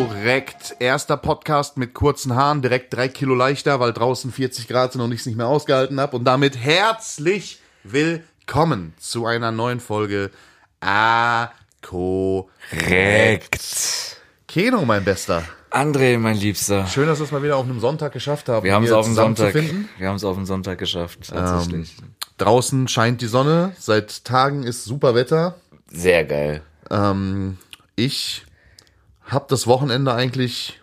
Korrekt. Erster Podcast mit kurzen Haaren, direkt drei Kilo leichter, weil draußen 40 Grad sind und ich es nicht mehr ausgehalten habe. Und damit herzlich willkommen zu einer neuen Folge A Korrekt. Keno, mein Bester. André, mein Liebster. Schön, dass wir es mal wieder auf einem Sonntag geschafft haben. Wir haben es auf dem Sonntag. Wir haben es auf dem Sonntag geschafft, tatsächlich. Draußen scheint die Sonne. Seit Tagen ist super Wetter. Sehr geil. Ähm, ich habe das Wochenende eigentlich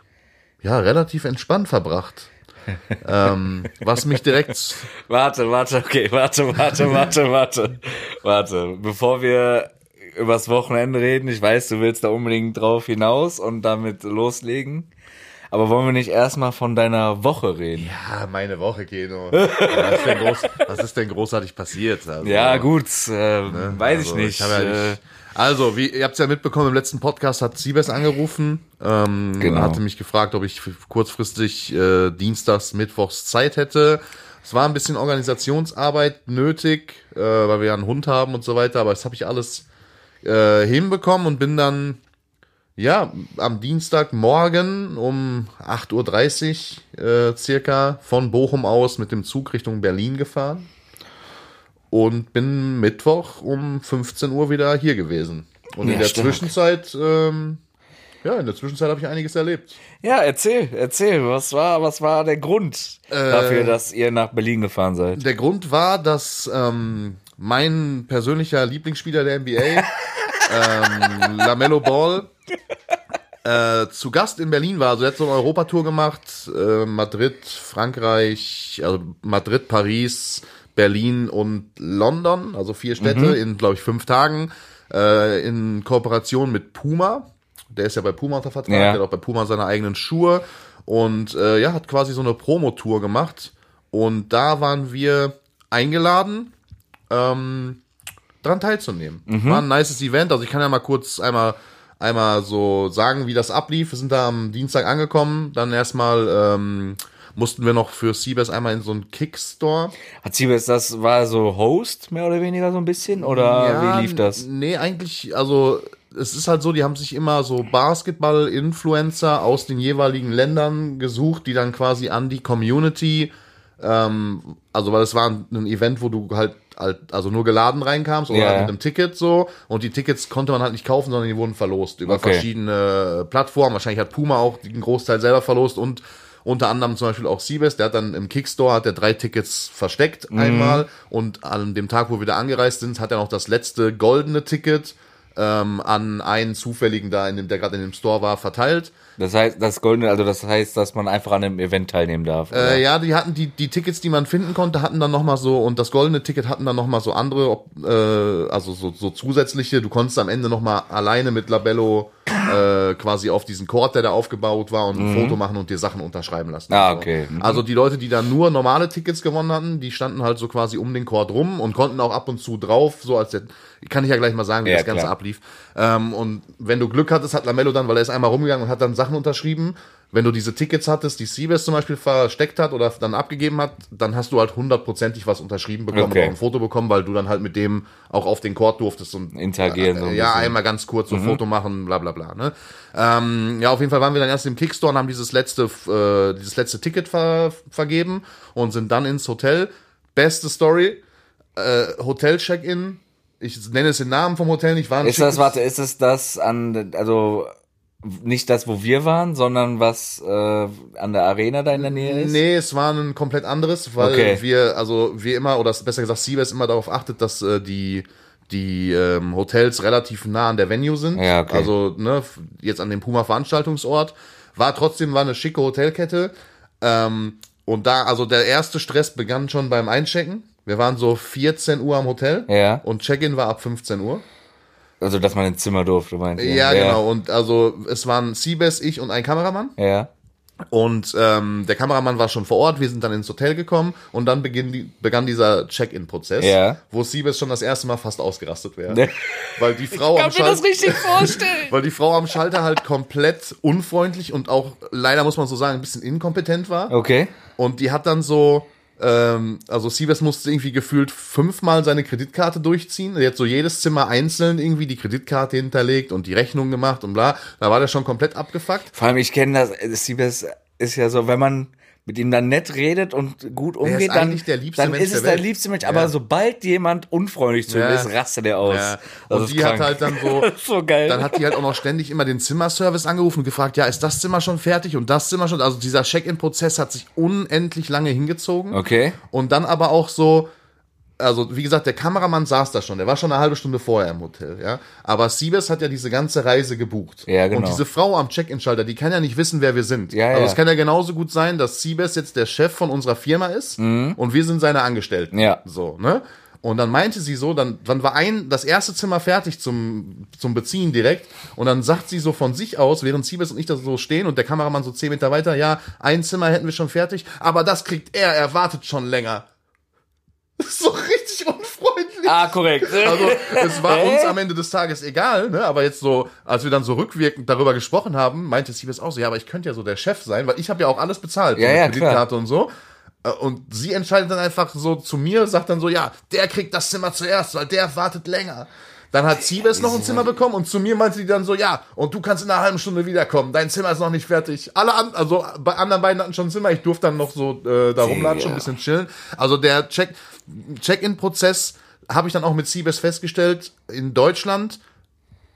ja relativ entspannt verbracht. ähm, was mich direkt Warte, warte, okay, warte, warte, warte, warte, warte. Bevor wir übers Wochenende reden, ich weiß, du willst da unbedingt drauf hinaus und damit loslegen. Aber wollen wir nicht erstmal von deiner Woche reden? ja meine Woche Keno. was, ist denn groß, was ist denn großartig passiert? Also, Ja, gut, äh, weiß also, ich nicht. ja äh, nicht also, wie ihr habt es ja mitbekommen, im letzten Podcast hat Siebes angerufen, ähm, Genau. hatte mich gefragt, ob ich kurzfristig äh, Dienstags, Mittwochs Zeit hätte. Es war ein bisschen Organisationsarbeit nötig, äh, weil wir ja einen Hund haben und so weiter, aber das habe ich alles äh, hinbekommen und bin dann ja am Dienstagmorgen um 8.30 Uhr äh, circa von Bochum aus mit dem Zug Richtung Berlin gefahren und bin Mittwoch um 15 Uhr wieder hier gewesen. Und Ja, in der stark. Zwischenzeit, ähm, ja, in der Zwischenzeit habe ich einiges erlebt. ja, erzähl, erzähl, was war, was war der Grund dafür, dass ihr nach Berlin gefahren seid? Der Grund war, dass ähm, mein persönlicher Lieblingsspieler der NBA, ähm, Lamello Ball, äh, zu Gast in Berlin war. Also er hat so eine Europatour gemacht, äh, Madrid, Frankreich, also Madrid, Paris, Berlin und London, also vier Städte in, glaube ich, fünf Tagen, äh, in Kooperation mit Puma. Der ist ja bei Puma unter Vertrag, Ja. der hat auch bei Puma seine eigenen Schuhe und äh, ja, hat quasi so eine Promotour gemacht. Und da waren wir eingeladen, ähm, dran teilzunehmen. War ein nices Event. Also ich kann ja mal kurz einmal, einmal so sagen, wie das ablief. Wir sind da am Dienstag angekommen. Dann erstmal ähm, mussten wir noch für Siebes einmal in so einen Kickstore. Hat Siebes, das war so Host, mehr oder weniger so ein bisschen? Oder wie lief das? Nee, eigentlich, also es ist halt so, die haben sich immer so Basketball-Influencer aus den jeweiligen Ländern gesucht, die dann quasi an die Community, ähm, also weil es war ein, Event, wo du halt, halt also nur geladen reinkamst oder Ja. halt mit einem Ticket so und die Tickets konnte man halt nicht kaufen, sondern die wurden verlost über Okay. verschiedene Plattformen. Wahrscheinlich hat Puma auch den Großteil selber verlost und unter anderem zum Beispiel auch Siebes, der hat dann im Kickstore hat er drei Tickets versteckt Mhm. einmal und an dem Tag, wo wir da angereist sind, hat er noch das letzte goldene Ticket ähm, an einen zufälligen da, in dem, der gerade in dem Store war, verteilt. Das heißt, das Goldene, also das heißt, dass man einfach an einem Event teilnehmen darf. Äh, ja, die hatten die, die Tickets, die man finden konnte, hatten dann nochmal so, und das goldene Ticket hatten dann nochmal so andere, ob, äh, also so, so zusätzliche. Du konntest am Ende nochmal alleine mit Labello äh, quasi auf diesen Court, der da aufgebaut war, und ein Foto machen und dir Sachen unterschreiben lassen. Ah, okay. Mhm. Also die Leute, die da nur normale Tickets gewonnen hatten, die standen halt so quasi um den Court rum und konnten auch ab und zu drauf, so als der, kann ich ja gleich mal sagen, wie Ja, das Ganze klar. ablief. Ähm, und wenn du Glück hattest, hat Lamello dann, weil er ist einmal rumgegangen und hat dann Sachen unterschrieben. Wenn du diese Tickets hattest, die Siebes zum Beispiel versteckt hat oder dann abgegeben hat, dann hast du halt hundertprozentig was unterschrieben bekommen Okay. oder ein Foto bekommen, weil du dann halt mit dem auch auf den Court durftest und Interagieren so ein ja. Mhm. einmal ganz kurz so ein Foto machen, bla bla bla. Ne? Ähm, ja, auf jeden Fall waren wir dann erst im Kickstore und haben dieses letzte, äh, dieses letzte Ticket ver vergeben und sind dann ins Hotel. Beste Story, äh, Hotel-Check-In. Ich nenne es den Namen vom Hotel nicht. War ein Ist das, warte, ist es das an, also nicht das, wo wir waren, sondern was äh, an der Arena da in der Nähe ist? Nee, es war ein komplett anderes, weil Okay. wir, also wir immer, oder besser gesagt, Siebes immer darauf achtet, dass äh, die, die ähm, Hotels relativ nah an der Venue sind. Ja, okay. Also, ne, jetzt an dem Puma-Veranstaltungsort. War trotzdem, war eine schicke Hotelkette. Ähm, und da, also der erste Stress begann schon beim Einchecken. Wir waren so 14 Uhr am Hotel. Ja. Und Check-in war ab 15 Uhr. Also, dass man ins Zimmer durfte, meinst du? Ja, genau. Und also es waren Siebes, ich und ein Kameramann. Ja. Und ähm, der Kameramann war schon vor Ort, wir sind dann ins Hotel gekommen und dann beginn, die, begann dieser Check-in-Prozess, Ja. wo Siebes schon das erste Mal fast ausgerastet wäre. Ne. Weil die Frau am Kann mir das Schalter, richtig vorstellen. weil die Frau am Schalter halt komplett unfreundlich und auch leider muss man so sagen, ein bisschen inkompetent war. Okay. Und die hat dann so, Ähm, also Siebes musste irgendwie gefühlt fünfmal seine Kreditkarte durchziehen. Er hat so jedes Zimmer einzeln irgendwie die Kreditkarte hinterlegt und die Rechnung gemacht und bla. Da war der schon komplett abgefuckt. Vor allem, ich kenne das, äh, Siebes ist ja so, wenn man mit ihm dann nett redet und gut umgeht, dann, dann Mensch ist es der Welt. liebste Mensch. Ja. Aber sobald jemand unfreundlich zu ihm Ja. ist, rastet er aus. Ja. Und die krank. hat halt dann so, so geil. dann hat die halt auch noch ständig immer den Zimmerservice angerufen und gefragt, ja, ist das Zimmer schon fertig und das Zimmer schon? Also dieser Check-in-Prozess hat sich unendlich lange hingezogen. Okay. Und dann aber auch so, also wie gesagt, der Kameramann saß da schon, der war schon eine halbe Stunde vorher im Hotel, ja. Aber Siebes hat ja diese ganze Reise gebucht. Ja, genau. Und diese Frau am Check-in-Schalter, die kann ja nicht wissen, wer wir sind. Ja, also ja. es kann ja genauso gut sein, dass Siebes jetzt der Chef von unserer Firma ist und wir sind seine Angestellten. Mhm. Ja. So, ne? Und dann meinte sie so, dann, dann war ein, das erste Zimmer fertig zum, zum Beziehen direkt. Und dann sagt sie so von sich aus, während Siebes und ich da so stehen und der Kameramann so zehn Meter weiter, ja, ein Zimmer hätten wir schon fertig, aber das kriegt er, er wartet schon länger. Das ist so richtig unfreundlich. Ah, korrekt. Also, es war uns am Ende des Tages egal, ne? Aber jetzt so, als wir dann so rückwirkend darüber gesprochen haben, meinte Siebes auch so, ja, aber ich könnte ja so der Chef sein, weil ich habe ja auch alles bezahlt, so Ja, mit ja, Kreditkarte und so. Äh, Und sie entscheidet dann einfach so zu mir, sagt dann so, ja, der kriegt das Zimmer zuerst, weil der wartet länger. Dann hat Siebes noch ein Zimmer bekommen und zu mir meinte die dann so, ja, und du kannst in einer halben Stunde wiederkommen, dein Zimmer ist noch nicht fertig. Alle an, also bei anderen beiden hatten schon ein Zimmer, ich durfte dann noch so äh, da rumlatschen, ein bisschen chillen. Also der Check, Check-in-Prozess habe ich dann auch mit Siebes festgestellt in Deutschland.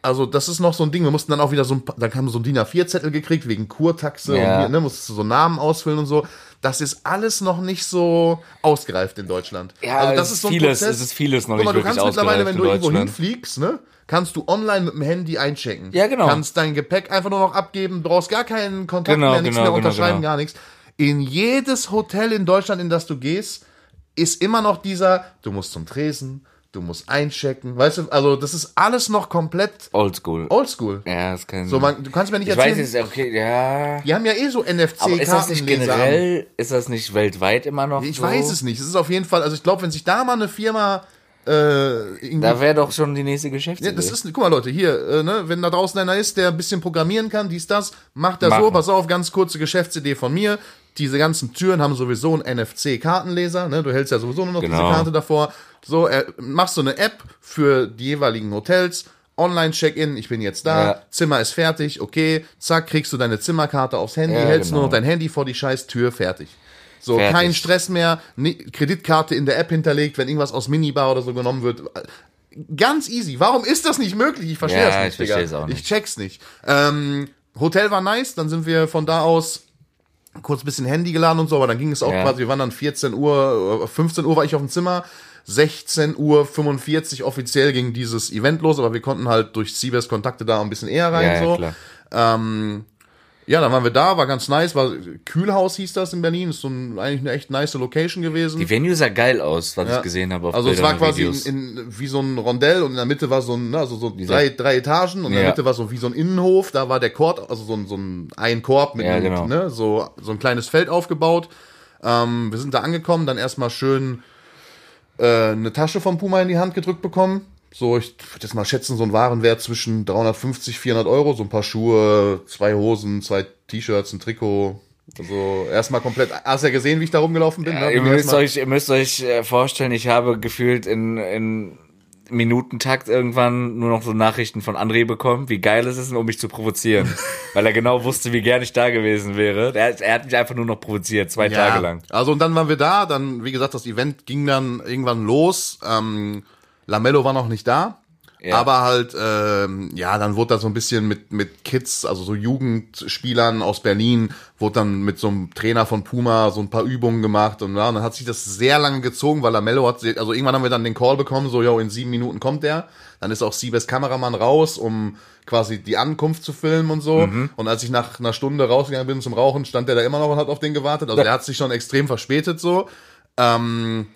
Also das ist noch so ein Ding. Wir mussten dann auch wieder so ein, dann haben wir so ein DIN A4-Zettel gekriegt wegen Kurtaxe Ja. und hier, ne, musstest du so Namen ausfüllen und so. Das ist alles noch nicht so ausgereift in Deutschland. Ja, also das ist so ein vieles- Prozess. es ist vieles noch Guck mal, nicht du kannst wirklich mittlerweile, wenn du irgendwo hinfliegst, ne, kannst du online mit dem Handy einchecken. Ja, genau. Kannst dein Gepäck einfach nur noch abgeben, brauchst gar keinen Kontakt Genau, mehr, nichts genau, mehr genau, unterschreiben, genau. gar nichts. In jedes Hotel in Deutschland, in das du gehst, ist immer noch dieser, du musst zum Tresen, du musst einchecken, weißt du, also das ist alles noch komplett Oldschool. oldschool. Ja, das kann. So, man, du kannst mir nicht ich weiß erzählen, jetzt, okay, ja. die haben ja eh so NFC-Kartenleser. Aber ist das nicht generell, ist das nicht weltweit immer noch Ich so? weiß es nicht. Es ist auf jeden Fall, also ich glaube, wenn sich da mal eine Firma äh, Da wäre doch schon die nächste Geschäftsidee. Ja, das ist, guck mal Leute, hier, äh, ne, wenn da draußen einer ist, der ein bisschen programmieren kann, dies, das, macht er so, pass auf, ganz kurze Geschäftsidee von mir. Diese ganzen Türen haben sowieso einen NFC-Kartenleser, ne, du hältst ja sowieso nur noch diese Genau. Karte davor. So, äh, machst du eine App für die jeweiligen Hotels, Online-Check-In, ich bin jetzt da, Ja. Zimmer ist fertig, okay, zack, kriegst du deine Zimmerkarte aufs Handy, Ja, hältst nur genau. noch dein Handy vor die scheiß Tür, fertig. So, Fertig. kein Stress mehr, Kreditkarte in der App hinterlegt, wenn irgendwas aus Minibar oder so genommen wird. Ganz easy. Warum ist das nicht möglich? Ich verstehe Ja, das nicht, ich Digga. auch nicht. Ich check's nicht. Ähm, Hotel war nice, dann sind wir von da aus kurz ein bisschen Handy geladen und so, aber dann ging es auch Ja. quasi, wir waren dann 14 Uhr, äh, 15 Uhr war ich auf dem Zimmer, 16 Uhr 45 offiziell ging dieses Event los, aber wir konnten halt durch Siebes Kontakte da ein bisschen eher rein. ja, ja, so. klar. Ähm, ja, dann waren wir da, war ganz nice, war Kühlhaus hieß das in Berlin, ist so ein, eigentlich eine echt nice Location gewesen. Die Venue sah geil aus, was Ja. ich gesehen habe auf Also es Bildern war und quasi in, in, wie so ein Rondell und in der Mitte war so ein, ne, also so drei, drei Etagen und in der. Mitte war so wie so ein Innenhof, da war der Korb, also so ein, so ein, ein Korb mit Ja, einem, genau. ne, so, so ein kleines Feld aufgebaut. Ähm, wir sind da angekommen, dann erstmal schön äh, eine Tasche vom Puma in die Hand gedrückt bekommen. So, ich würde jetzt mal schätzen, so ein Warenwert zwischen 350, 400 Euro, so ein paar Schuhe, zwei Hosen, zwei T-Shirts, ein Trikot. Also erstmal komplett, hast ja gesehen, wie ich da rumgelaufen bin? ne? ihr, müsst euch, ihr müsst euch äh, vorstellen, ich habe gefühlt in, in Minutentakt irgendwann nur noch so Nachrichten von André bekommen, wie geil es ist, um mich zu provozieren. weil er genau wusste, wie gern ich da gewesen wäre. Er, er hat mich einfach nur noch provoziert, zwei Tage lang. Also und dann waren wir da, dann, wie gesagt, das Event ging dann irgendwann los. Ähm, Lamello war noch nicht da. Ja. Aber halt, ähm, ja, dann wurde da so ein bisschen mit, mit Kids, also so Jugendspielern aus Berlin, wurde dann mit so einem Trainer von Puma so ein paar Übungen gemacht und, ja, und dann hat sich das sehr lange gezogen, weil Lamello hat, also irgendwann haben wir dann den Call bekommen, so, jo, in sieben Minuten kommt der. Dann ist auch Siebes Kameramann raus, um quasi die Ankunft zu filmen und so. Und als ich nach einer Stunde rausgegangen bin zum Rauchen, stand der da immer noch und hat auf den gewartet. Also der hat sich schon extrem verspätet so. Ähm,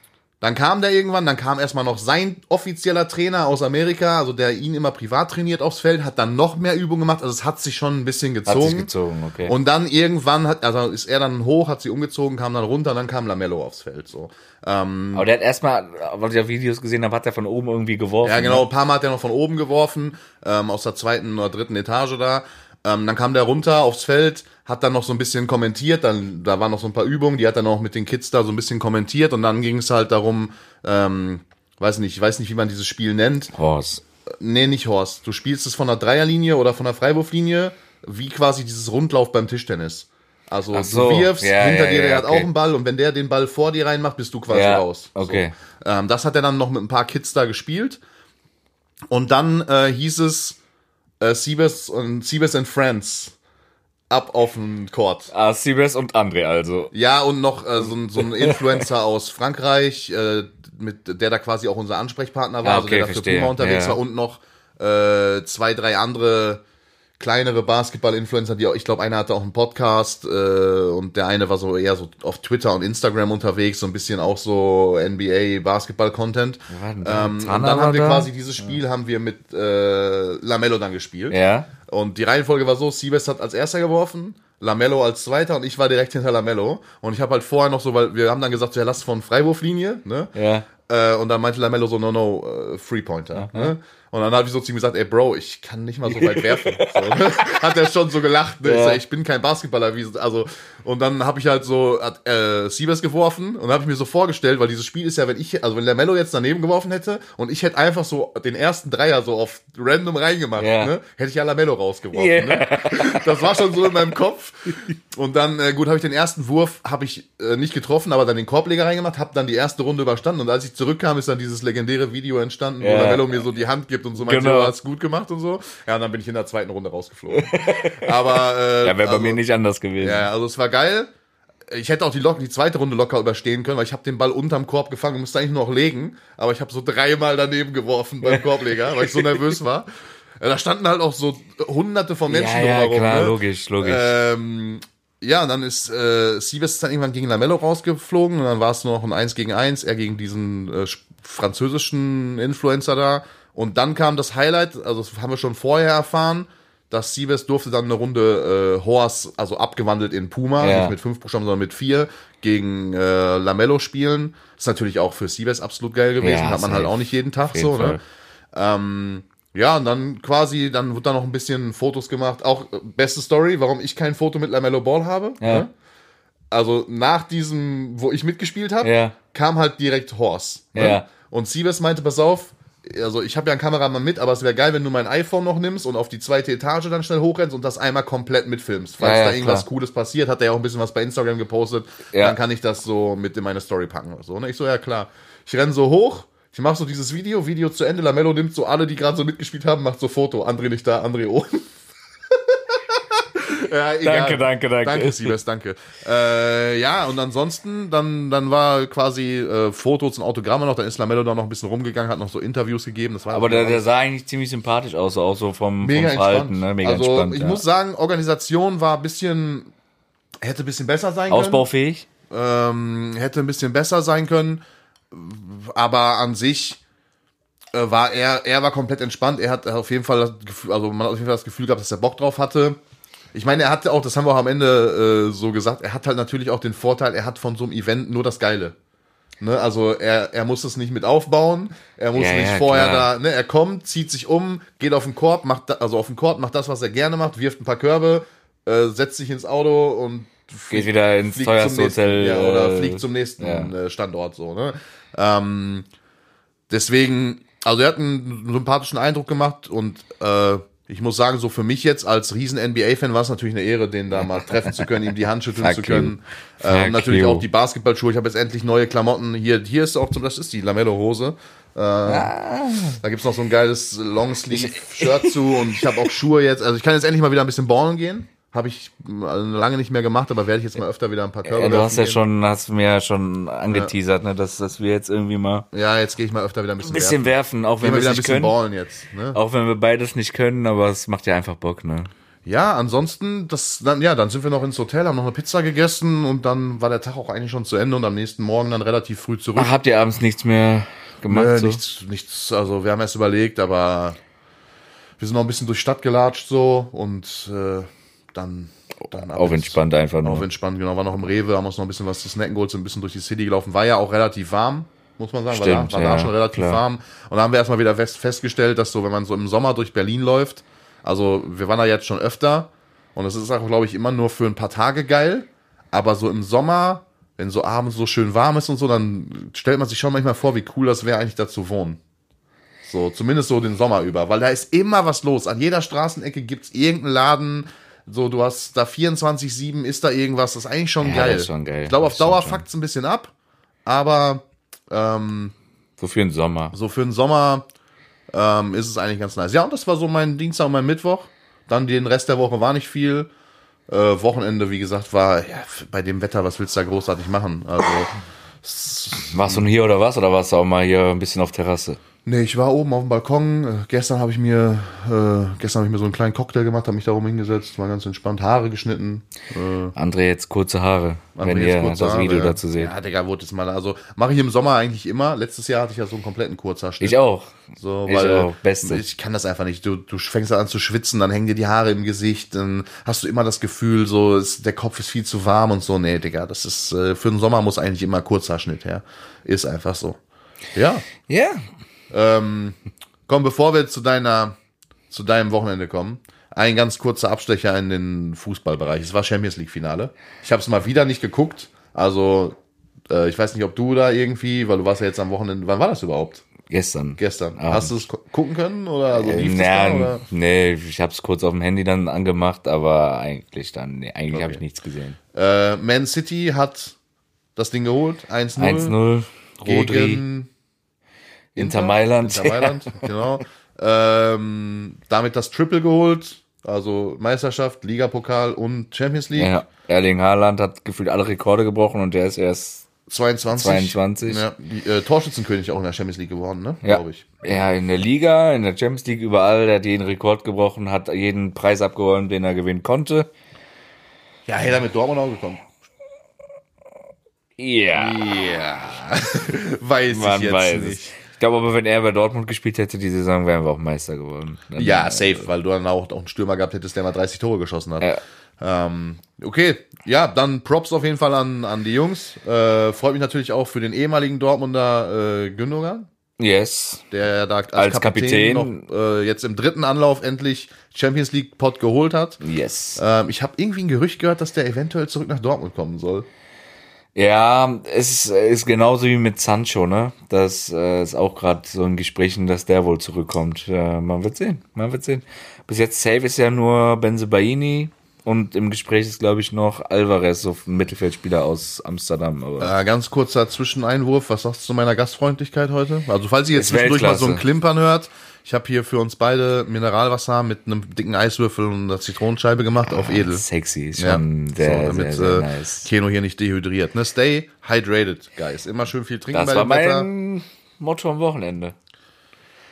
dann kam der irgendwann, dann kam erstmal noch sein offizieller Trainer aus Amerika, also der ihn immer privat trainiert aufs Feld, hat dann noch mehr Übungen gemacht, also es hat sich schon ein bisschen Hat gezogen. sich gezogen, okay. Und dann irgendwann hat, also ist er dann hoch, hat sie umgezogen, kam dann runter, dann kam Lamello aufs Feld, so. Ähm, Aber der hat erstmal, was ich auf Videos gesehen habe, hat er von oben irgendwie geworfen. ja, genau, Ne? ein paar Mal hat er noch von oben geworfen, ähm, aus der zweiten oder dritten Etage da. Ähm, dann kam der runter aufs Feld, hat dann noch so ein bisschen kommentiert, dann da waren noch so ein paar Übungen, die hat dann auch mit den Kids da so ein bisschen kommentiert und dann ging es halt darum, ähm, weiß nicht, ich weiß nicht, wie man dieses Spiel nennt. Horse. Nee, nicht Horst. Du spielst es von der Dreierlinie oder von der Freiwurflinie, wie quasi dieses Rundlauf beim Tischtennis. Also so, du wirfst, ja, hinter ja, dir der ja, hat okay. auch einen Ball und wenn der den Ball vor dir reinmacht, bist du quasi raus. okay. So. Ähm, das hat er dann noch mit ein paar Kids da gespielt. Und dann äh, hieß es äh, Siebes und Siebes and Friends ab auf den Court. Ah, Seabass und André also. Ja, und noch äh, so, ein- so ein Influencer aus Frankreich, äh, mit der da quasi auch unser Ansprechpartner war, Ah, also der okay, da für. Puma unterwegs Ja. war und noch äh, zwei, drei andere kleinere Basketball-Influencer, die auch, ich glaube, einer hatte auch einen Podcast äh, und der eine war so eher so auf Twitter und Instagram unterwegs, so ein bisschen auch so NBA Basketball-Content. war denn da? Ähm, und dann haben wir quasi dieses Spiel haben wir mit äh, Lamello dann gespielt. Ja. Und die Reihenfolge war so, Siebes hat als erster geworfen, Lamello als zweiter und ich war direkt hinter Lamello. Und ich habe halt vorher noch so, weil wir haben dann gesagt, so, ja, lass von Freiwurflinie, ne? Ja. Äh, und dann meinte Lamello so, no, no, äh, Three-Pointer. Ne? Und dann habe ich so zu ihm gesagt, ey Bro, ich kann nicht mal so weit werfen. so, ne? Hat er schon so gelacht, ne? Ich, Ja. sag, ich bin kein Basketballer, wie, also, und dann habe ich halt so, hat äh, Siebes geworfen und habe ich mir so vorgestellt, weil dieses Spiel ist ja, wenn ich, also wenn Lamello jetzt daneben geworfen hätte und ich hätte einfach so den ersten Dreier so auf random reingemacht, Ja. ne? hätte ich ja Lamello rausgeworfen. Ja. Ne? Das war schon so in meinem Kopf. Und dann, äh, gut, habe ich den ersten Wurf, habe ich äh, nicht getroffen, aber dann den Korbleger reingemacht, habe dann die erste Runde überstanden. Und als ich zurückkam, ist dann dieses legendäre Video entstanden, wo Ja. Lamello mir so die Hand gibt und so meinte, Genau. ja, hast gut gemacht und so. Ja, und dann bin ich in der zweiten Runde rausgeflogen. aber äh, Ja, wäre bei also, mir nicht anders gewesen. Ja, also es war geil. Ich hätte auch die, lock die zweite Runde locker überstehen können, weil ich habe den Ball unterm Korb gefangen und musste eigentlich nur noch legen. Aber ich habe so dreimal daneben geworfen beim Korbleger, weil ich so nervös war. Ja, Da standen halt auch so hunderte von Menschen ja, ja, drumherum. klar, ne? logisch, logisch. Ähm, ja, und dann ist äh, Siebes dann irgendwann gegen Lamello rausgeflogen und dann war es nur noch ein 1 gegen 1, er gegen diesen äh, französischen Influencer da. Und dann kam das Highlight, also das haben wir schon vorher erfahren, dass Siebes durfte dann eine Runde äh, Horse, also abgewandelt in Puma, Ja. nicht mit fünf Buchstaben, sondern mit vier, gegen äh, Lamello spielen. Ist natürlich auch für Siebes absolut geil gewesen, Ja, hat man halt auch nicht jeden Tag jeden so, Fall. ne? Ähm, ja, und dann quasi, dann wird da noch ein bisschen Fotos gemacht. Auch äh, beste Story, warum ich kein Foto mit Lamello Ball habe. Ja. Ne? Also nach diesem, wo ich mitgespielt habe, Ja. kam halt direkt Horse. Ne? Ja. Und Siebes meinte, pass auf, also ich habe ja einen Kameramann mit, aber es wäre geil, wenn du mein iPhone noch nimmst und auf die zweite Etage dann schnell hochrennst und das einmal komplett mitfilmst. Falls Ja, ja, da irgendwas klar. Cooles passiert, hat er ja auch ein bisschen was bei Instagram gepostet, Ja. dann kann ich das so mit in meine Story packen oder so. Ne? Ich so, ja klar. Ich renn so hoch, ich mache so dieses Video, Video zu Ende, Lamello nimmt so alle, die gerade so mitgespielt haben, macht so Foto. André nicht da, André oben. ja, egal. Danke, danke, danke. Danke, Siebes, danke. Äh, ja, und ansonsten, dann, dann war quasi äh, Fotos und Autogramme noch, dann ist Lamello da noch ein bisschen rumgegangen, hat noch so Interviews gegeben. Das war Aber der, der sah eigentlich ziemlich sympathisch aus, auch so vom, mega vom Verhalten, ne? Mega also, entspannt. ich ja. muss sagen, Organisation war ein bisschen, hätte ein bisschen besser sein können. Ausbaufähig? ähm, hätte ein bisschen besser sein können, aber an sich äh, war er, er war komplett entspannt. Er hat auf jeden Fall das Gefühl, also man hat auf jeden Fall das Gefühl gehabt, dass er Bock drauf hatte. Ich meine, er hatte auch, das haben wir auch am Ende äh, so gesagt, er hat halt natürlich auch den Vorteil, er hat von so einem Event nur das Geile. Ne, also er, er muss es nicht mit aufbauen, er muss Ja, nicht ja, vorher klar. da, ne, er kommt, zieht sich um, geht auf den Korb, macht da, also auf den Korb, macht das, was er gerne macht, wirft ein paar Körbe, äh, setzt sich ins Auto und Geht wieder ins fliegt teuerste zum nächsten, Hotel. Ja, oder äh, fliegt zum nächsten äh, Standort so, ne? Ähm, deswegen, also er hat einen sympathischen Eindruck gemacht und äh, ich muss sagen, so für mich jetzt als riesen NBA-Fan war es natürlich eine Ehre, den da mal treffen zu können, ihm die Hand schütteln zu können. Äh, natürlich you. auch die Basketballschuhe. Ich habe jetzt endlich neue Klamotten. Hier, hier ist auch zum, das ist die Lamello-Hose. Äh, Ah. Da gibt's noch so ein geiles Longsleeve-Shirt zu und ich habe auch Schuhe jetzt. Also ich kann jetzt endlich mal wieder ein bisschen ballen gehen. Habe ich also lange nicht mehr gemacht, aber werde ich jetzt mal öfter wieder ein paar Körbe Ja, du hast werfen ja gehen. schon, hast mir ja schon angeteasert, ne, dass, dass wir jetzt irgendwie mal Ja, jetzt gehe ich mal öfter wieder ein bisschen, ein bisschen werfen, auch wenn wir wieder ein bisschen können. ballen jetzt. Ne? Auch wenn wir beides nicht können, aber es macht ja einfach Bock, ne? Ja, ansonsten, das, dann, ja, dann sind wir noch ins Hotel, haben noch eine Pizza gegessen und dann war der Tag auch eigentlich schon zu Ende und am nächsten Morgen dann relativ früh zurück. Ach, habt ihr abends nichts mehr gemacht? Nö, so? nichts, nichts, also wir haben erst überlegt, aber wir sind noch ein bisschen durch Stadt gelatscht so und äh, dann, dann Auf entspannt einfach nur. Auf entspannt, genau, war noch im Rewe, haben uns noch ein bisschen was zu snacken geholt, sind ein bisschen durch die City gelaufen, war ja auch relativ warm, muss man sagen, Stimmt, war, da, war da ja, schon relativ klar. warm und da haben wir erstmal wieder fest, festgestellt, dass so, wenn man so im Sommer durch Berlin läuft, also wir waren da jetzt schon öfter, Und das ist auch, glaube ich, immer nur für ein paar Tage geil. Aber so im Sommer, wenn so abends so schön warm ist und so, dann stellt man sich schon manchmal vor, wie cool das wäre, eigentlich da zu wohnen. So, zumindest so den Sommer über. Weil da ist immer was los. An jeder Straßenecke gibt's irgendeinen Laden. So, du hast da 24-7, ist da irgendwas. Das ist eigentlich schon Ja, geil. ist schon geil. Ich glaube, auf Dauer schon. fuckt's ein bisschen ab. Aber ähm, So für den Sommer. so für den Sommer ähm, ist es eigentlich ganz nice. Ja, und das war so mein Dienstag und mein Mittwoch. Dann den Rest der Woche war nicht viel. Äh, Wochenende, wie gesagt, war ja, bei dem Wetter, was willst du da großartig machen? Also, Warst du nur hier oder was? Oder warst du auch mal hier ein bisschen auf Terrasse? Nee, ich war oben auf dem Balkon. Äh, gestern habe ich mir, äh, gestern habe ich mir so einen kleinen Cocktail gemacht, habe mich da oben hingesetzt, war ganz entspannt, Haare geschnitten. Äh, André jetzt kurze Haare, wenn André ihr jetzt kurze das Haare, Video ja. dazu seht. Ja, Digga, wurde jetzt mal, also mache ich im Sommer eigentlich immer. Letztes Jahr hatte ich ja so einen kompletten Kurzhaarschnitt. Ich auch. So, Ich weil auch, Beste. ich kann das einfach nicht. Du, du fängst an zu schwitzen, dann hängen dir die Haare im Gesicht, dann hast du immer das Gefühl, so ist, der Kopf ist viel zu warm und so. Nee, Digga, das ist äh, für den Sommer muss eigentlich immer Kurzhaarschnitt her. Ist einfach so. Ja. Ja. Ähm, komm, bevor wir zu deiner zu deinem Wochenende kommen, ein ganz kurzer Abstecher in den Fußballbereich. Es war Champions League Finale. Ich habe es mal wieder nicht geguckt. Also äh, ich weiß nicht, ob du da irgendwie, weil du warst ja jetzt am Wochenende. Wann war das überhaupt? Gestern. Gestern. Abend. Hast du es gu- gucken können oder also lief das Ja, da, oder? nee, ich hab's kurz auf dem Handy dann angemacht, aber eigentlich dann, nee, eigentlich habe ich nichts gesehen. Äh, Man City hat das Ding geholt. 1-0 1-0, Rodri, gegen Inter Mailand. Inter Mailand, genau. Ähm, damit das Triple geholt. Also Meisterschaft, Ligapokal und Champions League. Ja, Erling Haaland hat gefühlt alle Rekorde gebrochen und der ist erst 22. 22. Ja, die, äh, Torschützenkönig auch in der Champions League geworden, ne? ja, Glaube ich. ja, in der Liga, in der Champions League, überall, der hat jeden Rekord gebrochen, hat jeden Preis abgeräumt, den er gewinnen konnte. Ja, hätte er mit Dortmund auch gekommen. Ja, Ja. weiß man ich jetzt weiß nicht. es. Ich glaube aber, wenn er bei Dortmund gespielt hätte, die Saison wären wir auch Meister geworden. Dann, Ja, äh, safe, weil du dann auch, auch einen Stürmer gehabt hättest, der mal 30 Tore geschossen hat. Ja. Ähm, okay, ja, dann Props auf jeden Fall an, an die Jungs. Äh, freut mich natürlich auch für den ehemaligen Dortmunder äh, Gündogan, Yes. der da als, Als Kapitän, Kapitän. noch äh, jetzt im dritten Anlauf endlich Champions League Pot geholt hat. Yes. Ähm, ich habe irgendwie ein Gerücht gehört, dass der eventuell zurück nach Dortmund kommen soll. Ja, es ist genauso wie mit Sancho, ne? Das äh, ist auch gerade so ein Gesprächen, dass der wohl zurückkommt. Ja, man wird sehen, man wird sehen. Bis jetzt safe ist ja nur Benzebaini und im Gespräch ist, glaube ich, noch Alvarez, so ein Mittelfeldspieler aus Amsterdam. Aber Äh, ganz kurzer Zwischeneinwurf. Was sagst du zu meiner Gastfreundlichkeit heute? Also, falls ihr jetzt zwischendurch mal so ein. Klimpern hört, ich habe hier für uns beide Mineralwasser mit einem dicken Eiswürfel und einer Zitronenscheibe gemacht auf edel. sexy, ist Ja, schon sehr, so, damit sehr, sehr äh, nice. Keno hier nicht dehydriert. Ne? Stay hydrated, guys. Immer schön viel trinken Das bei war dem Wetter. mein Motto am Wochenende.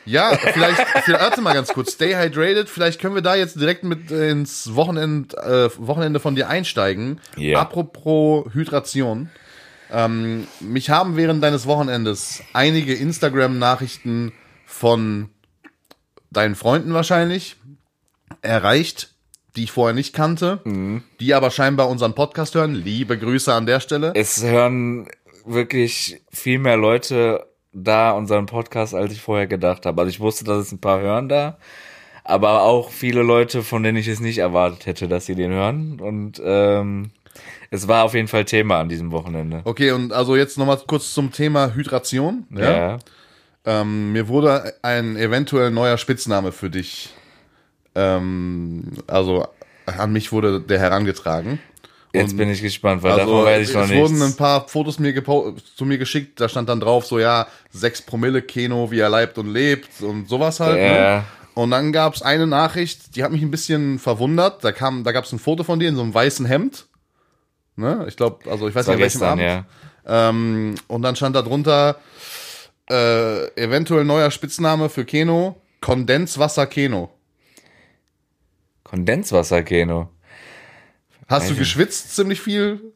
Ja, vielleicht, vielleicht warte mal ganz kurz. Stay hydrated. Vielleicht können wir da jetzt direkt mit ins Wochenend, äh, Wochenende von dir einsteigen. Ja. Apropos Hydration. Ähm, mich haben während deines Wochenendes einige Instagram-Nachrichten von deinen Freunden wahrscheinlich erreicht, die ich vorher nicht kannte, Mhm. die aber scheinbar unseren Podcast hören. Liebe Grüße an der Stelle. Es hören wirklich viel mehr Leute da unseren Podcast, als ich vorher gedacht habe. Also ich wusste, dass es ein paar hören da, aber auch viele Leute, von denen ich es nicht erwartet hätte, dass sie den hören. Und ähm, es war auf jeden Fall Thema an diesem Wochenende. Okay, und also jetzt nochmal kurz zum Thema Hydration. Ja? Ja. Ähm, mir wurde ein eventuell neuer Spitzname für dich, ähm, also an mich wurde der herangetragen. Jetzt Und- bin ich gespannt, weil Also davon weiß ich noch es wurden ein nichts. paar Fotos mir zu mir geschickt, da stand dann drauf so, ja, 6 Promille Keno, wie er leibt und lebt und sowas halt. Ne? Ja. Und dann gab es eine Nachricht, die hat mich ein bisschen verwundert. Da kam, da gab es ein Foto von dir in so einem weißen Hemd. Ne? Ich glaube, also ich weiß nicht, an welchem Abend. ja. Ähm, und dann stand da drunter äh, eventuell neuer Spitzname für Keno, Kondenswasser Keno. Kondenswasser, Keno. Hast du Alter. geschwitzt ziemlich viel?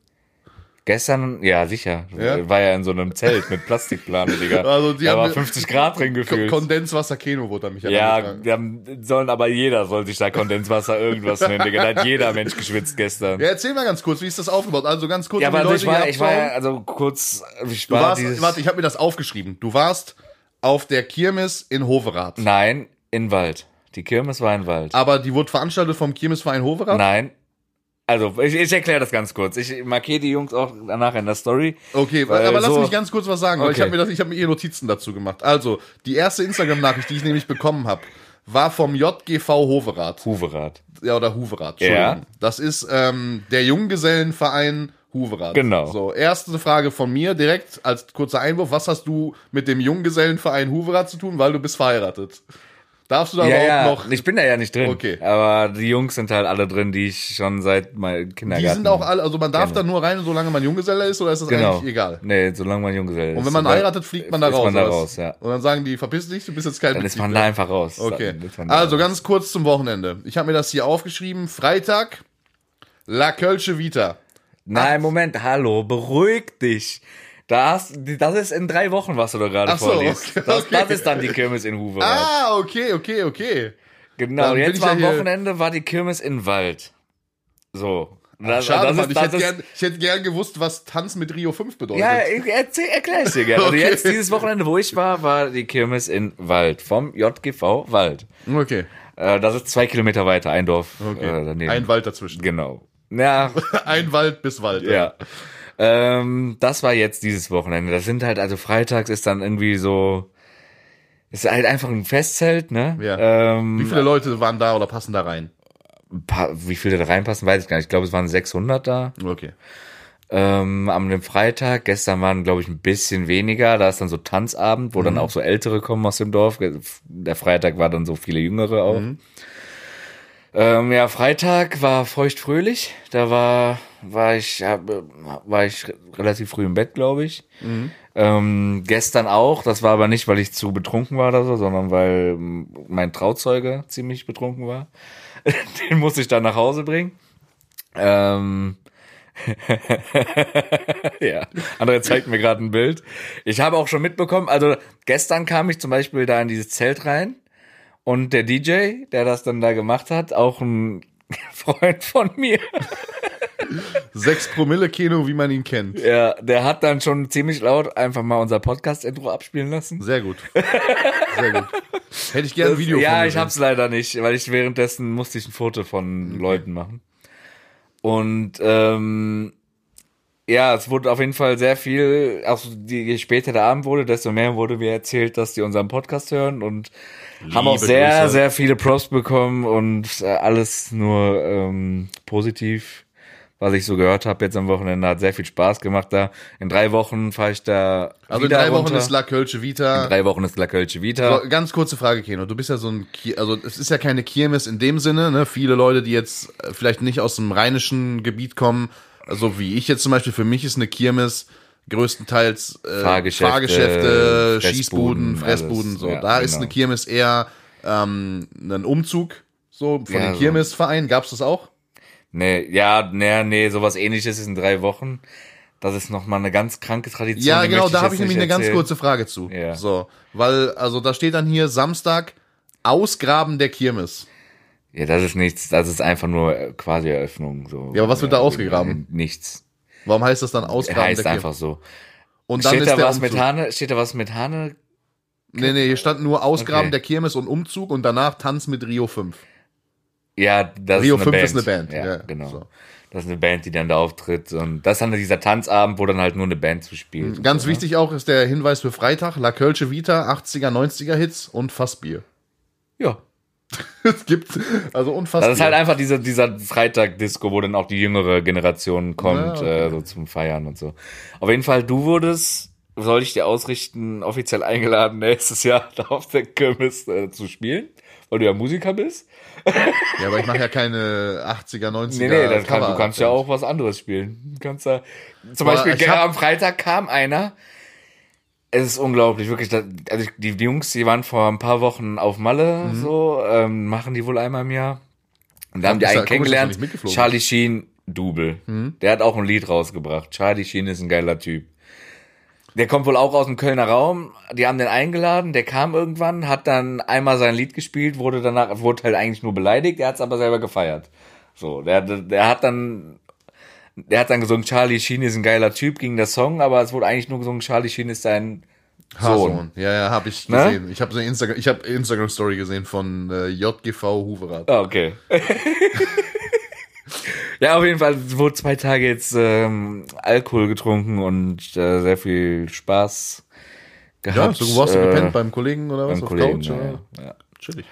Gestern, ja, sicher. Ja? War ja in so einem Zelt mit Plastikplane, Digga. Also die da haben war mir- 50 Grad drin gefühlt. Kondenswasser Keno wurde an mich Ja, die haben, sollen aber jeder soll sich da Kondenswasser irgendwas nennen, Digga. Da hat jeder Mensch geschwitzt gestern. Ja, erzähl mal ganz kurz, wie ist das aufgebaut? Also ganz kurz, Ja, um aber Leute ich war, ich war ja, also kurz, ich Du war warst, dieses, warte, ich habe mir das aufgeschrieben. Du warst auf der Kirmes in Hoverath. nein, in Wald. Die Kirmes war in Wald. Aber die wurde veranstaltet vom Kirmesverein Hoverath? Nein, Also, ich, ich erkläre das ganz kurz. Ich markiere die Jungs auch danach in der Story. Okay, aber lass so- mich ganz kurz was sagen, weil ich habe mir, das- ich hab mir eh Notizen dazu gemacht. Also, die erste Instagram-Nachricht, die ich nämlich bekommen habe, war vom JGV Hoverath. Huverath. Ja, oder Huverath, Ja. Entschuldigung. Das ist ähm, der Junggesellenverein Huverath. Genau. So, erste Frage von mir direkt als kurzer Einwurf. Was hast du mit dem Junggesellenverein Huverath zu tun, weil du bist verheiratet? Darfst du da Ja, überhaupt ja, noch... ich bin da ja nicht drin. Okay. Aber die Jungs sind halt alle drin, die ich schon seit meinem Kindergarten. Die sind auch alle, also man darf Genau. da nur rein, solange man Junggeselle ist, oder ist das genau. eigentlich egal? Nee, solange man Junggeselle ist. Und wenn man heiratet, fliegt man da ist raus. man da raus, ja. Und dann sagen die, verpiss dich, du bist jetzt kein Dann ist Betrieb man da einfach raus. Okay. Ist Also raus. ganz kurz zum Wochenende. Ich habe mir das hier aufgeschrieben. Freitag, La Kölsche Vita. Nein, Moment, hallo, beruhig dich. Das, das ist in drei Wochen, was du da gerade Ach so, vorliest. okay, das, okay. das ist dann die Kirmes in Huverath. Ah, okay, okay, okay. genau, dann jetzt war ja am Wochenende war die Kirmes in Wald. So. Das, Schade, das ist, ich, hätte ist, gern, ich hätte gern gewusst, was Tanz mit Rio 5 bedeutet. Ja, ich erzähl, erklär ich dir gerne. Also Okay. jetzt, dieses Wochenende, wo ich war, war die Kirmes in Wald. Vom JGV Wald. Okay, Äh, das ist zwei Kilometer weiter, ein Dorf okay. äh, daneben. Ein Wald dazwischen. genau. Ja, Ein Wald bis Wald. ja. Ähm, das war jetzt dieses Wochenende. Das sind halt, also freitags ist dann irgendwie so, ist halt einfach ein Festzelt, ne? Ja. Ähm, Wie viele Leute waren da oder passen da rein? ein paar, wie viele da reinpassen, weiß ich gar nicht. Ich glaube, es waren 600 da. Okay. Ähm, am dem Freitag, gestern waren, glaube ich, ein bisschen weniger. Da ist dann so Tanzabend, wo dann auch so Ältere kommen aus dem Dorf. Der Freitag war dann so viele Jüngere auch. Ähm, ja, Freitag war feuchtfröhlich. Da war, war ich, ja, war ich relativ früh im Bett, glaube ich. Ähm, gestern auch. Das war aber nicht, weil ich zu betrunken war oder so, sondern weil mein Trauzeuge ziemlich betrunken war. Den musste ich dann nach Hause bringen. Ähm, ja, André zeigt mir gerade ein Bild. Ich habe auch schon mitbekommen, also gestern kam ich zum Beispiel da in dieses Zelt rein und der DJ, der das dann da gemacht hat, auch ein Freund von mir, Sechs Promille Keno, wie man ihn kennt. ja, der hat dann schon ziemlich laut einfach mal unser Podcast-Intro abspielen lassen. Sehr gut. Sehr gut. Hätte ich gerne ein Video ja, von ich gesehen. hab's leider nicht, weil ich währenddessen musste ich ein Foto von Leuten machen. Und ähm, ja, es wurde auf jeden Fall sehr viel, die, je später der Abend wurde, desto mehr wurde mir erzählt, dass die unseren Podcast hören und haben auch sehr, Grüße. sehr viele Props bekommen und äh, alles nur ähm, positiv, was ich so gehört habe jetzt am Wochenende. Hat sehr viel Spaß gemacht da. In drei Wochen fahre ich da Also in drei Wochen runter. ist La Kölsche Vita. in drei Wochen ist La Kölsche Vita. So, ganz kurze Frage, Keno. Du bist ja so ein, also es ist ja keine Kirmes in dem Sinne, ne? Viele Leute, die jetzt äh, vielleicht nicht aus dem rheinischen Gebiet kommen, also wie ich jetzt zum Beispiel, für mich ist eine Kirmes größtenteils äh, Fahrgeschäfte, Fahrgeschäfte, Schießbuden, Fressbuden, alles. so. Ja, da ist genau. eine Kirmes eher ähm, ein Umzug, so von Ja, den so. Kirmesvereinen. Gab's das auch? Nee, ja, nee, nee, sowas ähnliches ist in drei Wochen. Das ist nochmal eine ganz kranke Tradition. Ja, genau, da habe ich nämlich eine ganz kurze Frage zu. Ja. So, weil, also da steht dann hier Samstag Ausgraben der Kirmes. Ja, das ist nichts, das ist einfach nur äh, quasi Eröffnung. So. Ja, aber was wird da ausgegraben? Nichts. Warum heißt das dann Ausgraben Heißt der einfach Kirmes? so. Und dann Steht ist da der was Umzug. mit Hane? Steht da was mit Hane? Nee, nee, hier stand nur Ausgraben Okay. der Kirmes und Umzug und danach Tanz mit Rio 5. Ja, das Rio ist 5 eine Band. ist eine Band, Ja, ja, genau. so. Das ist eine Band, die dann da auftritt. Und das ist dann dieser Tanzabend, wo dann halt nur eine Band zu spielt. Ganz so, ne? wichtig auch ist der Hinweis für Freitag, La Kölsche Vita, 80er, 90er Hits und Fassbier. Ja. es gibt, also und Fassbier. Das ist halt einfach diese, dieser Freitag-Disco, wo dann auch die jüngere Generation kommt, Ja, okay. äh, so zum Feiern und so. Auf jeden Fall, du wurdest, soll ich dir ausrichten, offiziell eingeladen, nächstes Jahr auf der Kirmes äh, zu spielen, weil du ja Musiker bist. Ja, aber ich mache ja keine 80er, 90er Nee, nee, kann, du kannst ja auch was anderes spielen. Du kannst da, zum Boah, Beispiel, am Freitag kam einer, es ist unglaublich, wirklich. da- Also die, die Jungs, die waren vor ein paar Wochen auf Malle, Mhm. so, ähm, machen die wohl einmal im Jahr. Und da haben die einen kennengelernt. Mhm. Charlie Sheen, Double. Der hat auch ein Lied rausgebracht. Charlie Sheen ist ein geiler Typ. Der kommt wohl auch aus dem Kölner Raum. Die haben den eingeladen. Der kam irgendwann, hat dann einmal sein Lied gespielt, wurde danach, wurde halt eigentlich nur beleidigt. Er hat es aber selber gefeiert. So, der, der hat dann, der hat dann gesungen, Charlie Sheen ist ein geiler Typ, ging der Song, aber es wurde eigentlich nur gesungen, Charlie Sheen ist sein Sohn. Haarsohn. Ja, ja, habe ich Ne? gesehen. Ich habe so eine Instagram, ich habe Instagram Story gesehen von äh, JGV Huverath. Ah, okay. Ja, auf jeden Fall wurde zwei Tage jetzt ähm, Alkohol getrunken und äh, sehr viel Spaß Ja, gehabt. so wo hast du äh, gepennt beim Kollegen oder was beim auf Kollegen. Couch? Ja, oder? ja. Chillig.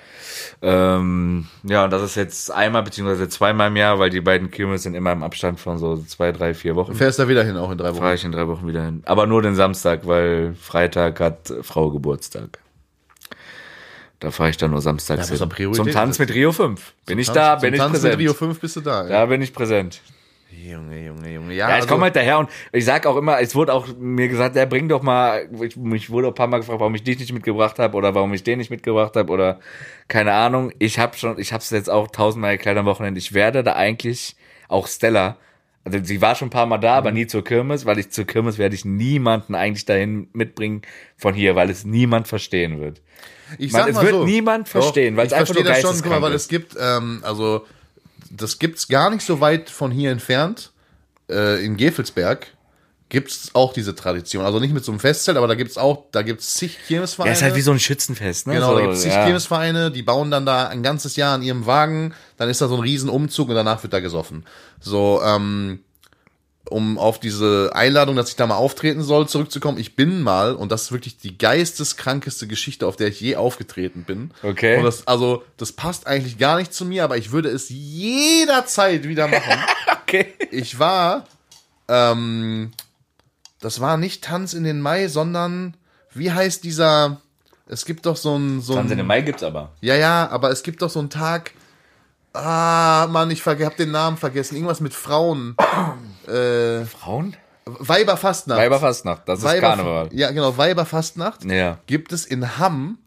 Ähm, ja, und das ist jetzt einmal beziehungsweise zweimal im Jahr, weil die beiden Kirmes sind immer im Abstand von so zwei, drei, vier Wochen. Fährst da wieder hin, auch in drei Wochen. Fahre ich in drei Wochen wieder hin. Aber nur den Samstag, weil Freitag hat Frau Geburtstag. Da fahre ich dann nur samstags Ja, hin. Zum Tanz mit Rio 5. Bin ich Tanz- da, zum bin ich Tanz präsent. mit Rio 5 bist du da. Da bin ich präsent. Junge, Junge, Junge. Ja, Ja, ich komme halt daher und ich sag auch immer, es wurde auch mir gesagt, ja, bring doch mal, ich, mich wurde auch ein paar Mal gefragt, warum ich dich nicht mitgebracht habe oder warum ich den nicht mitgebracht habe oder keine Ahnung. Ich habe schon, ich habe es jetzt auch tausendmal erklärt am Wochenende. Ich werde da eigentlich auch Stella, also sie war schon ein paar Mal da, Mhm. aber nie zur Kirmes, weil ich zur Kirmes werde ich niemanden eigentlich dahin mitbringen von hier, weil es niemand verstehen wird. Ich Man, sag es mal wird so. niemand verstehen, weil ich es einfach verstehe nur das schon, guck mal, weil ist. es gibt, ähm, also das gibt's gar nicht so weit von hier entfernt. Äh, in Gefelsberg gibt's auch diese Tradition. Also nicht mit so einem Festzelt, aber da gibt's auch, da gibt's zig Kirmesvereine. Ja, ist halt wie so ein Schützenfest, ne? Genau, so, da gibt's zig ja. Kirmesvereine, die bauen dann da ein ganzes Jahr an ihrem Wagen, dann ist da so ein Riesenumzug und danach wird da gesoffen. So, ähm, um auf diese Einladung, dass ich da mal auftreten soll, zurückzukommen. Ich bin mal, und das ist wirklich die geisteskrankeste Geschichte, auf der ich je aufgetreten bin. Okay. Und das, also, das passt eigentlich gar nicht zu mir, aber ich würde es jederzeit wieder machen. Okay. ich war, ähm, das war nicht Tanz in den Mai, sondern, wie heißt dieser, es gibt doch so ein, so Tanz in ein, den Mai gibt's aber. ja, ja, aber es gibt doch so einen Tag, ah, Mann, ich hab den Namen vergessen, irgendwas mit Frauen, Frauen? Weiberfastnacht. Weiberfastnacht, das ist Weiber- Karneval. Ja, genau, Weiberfastnacht. Ja. Gibt es in Hamm,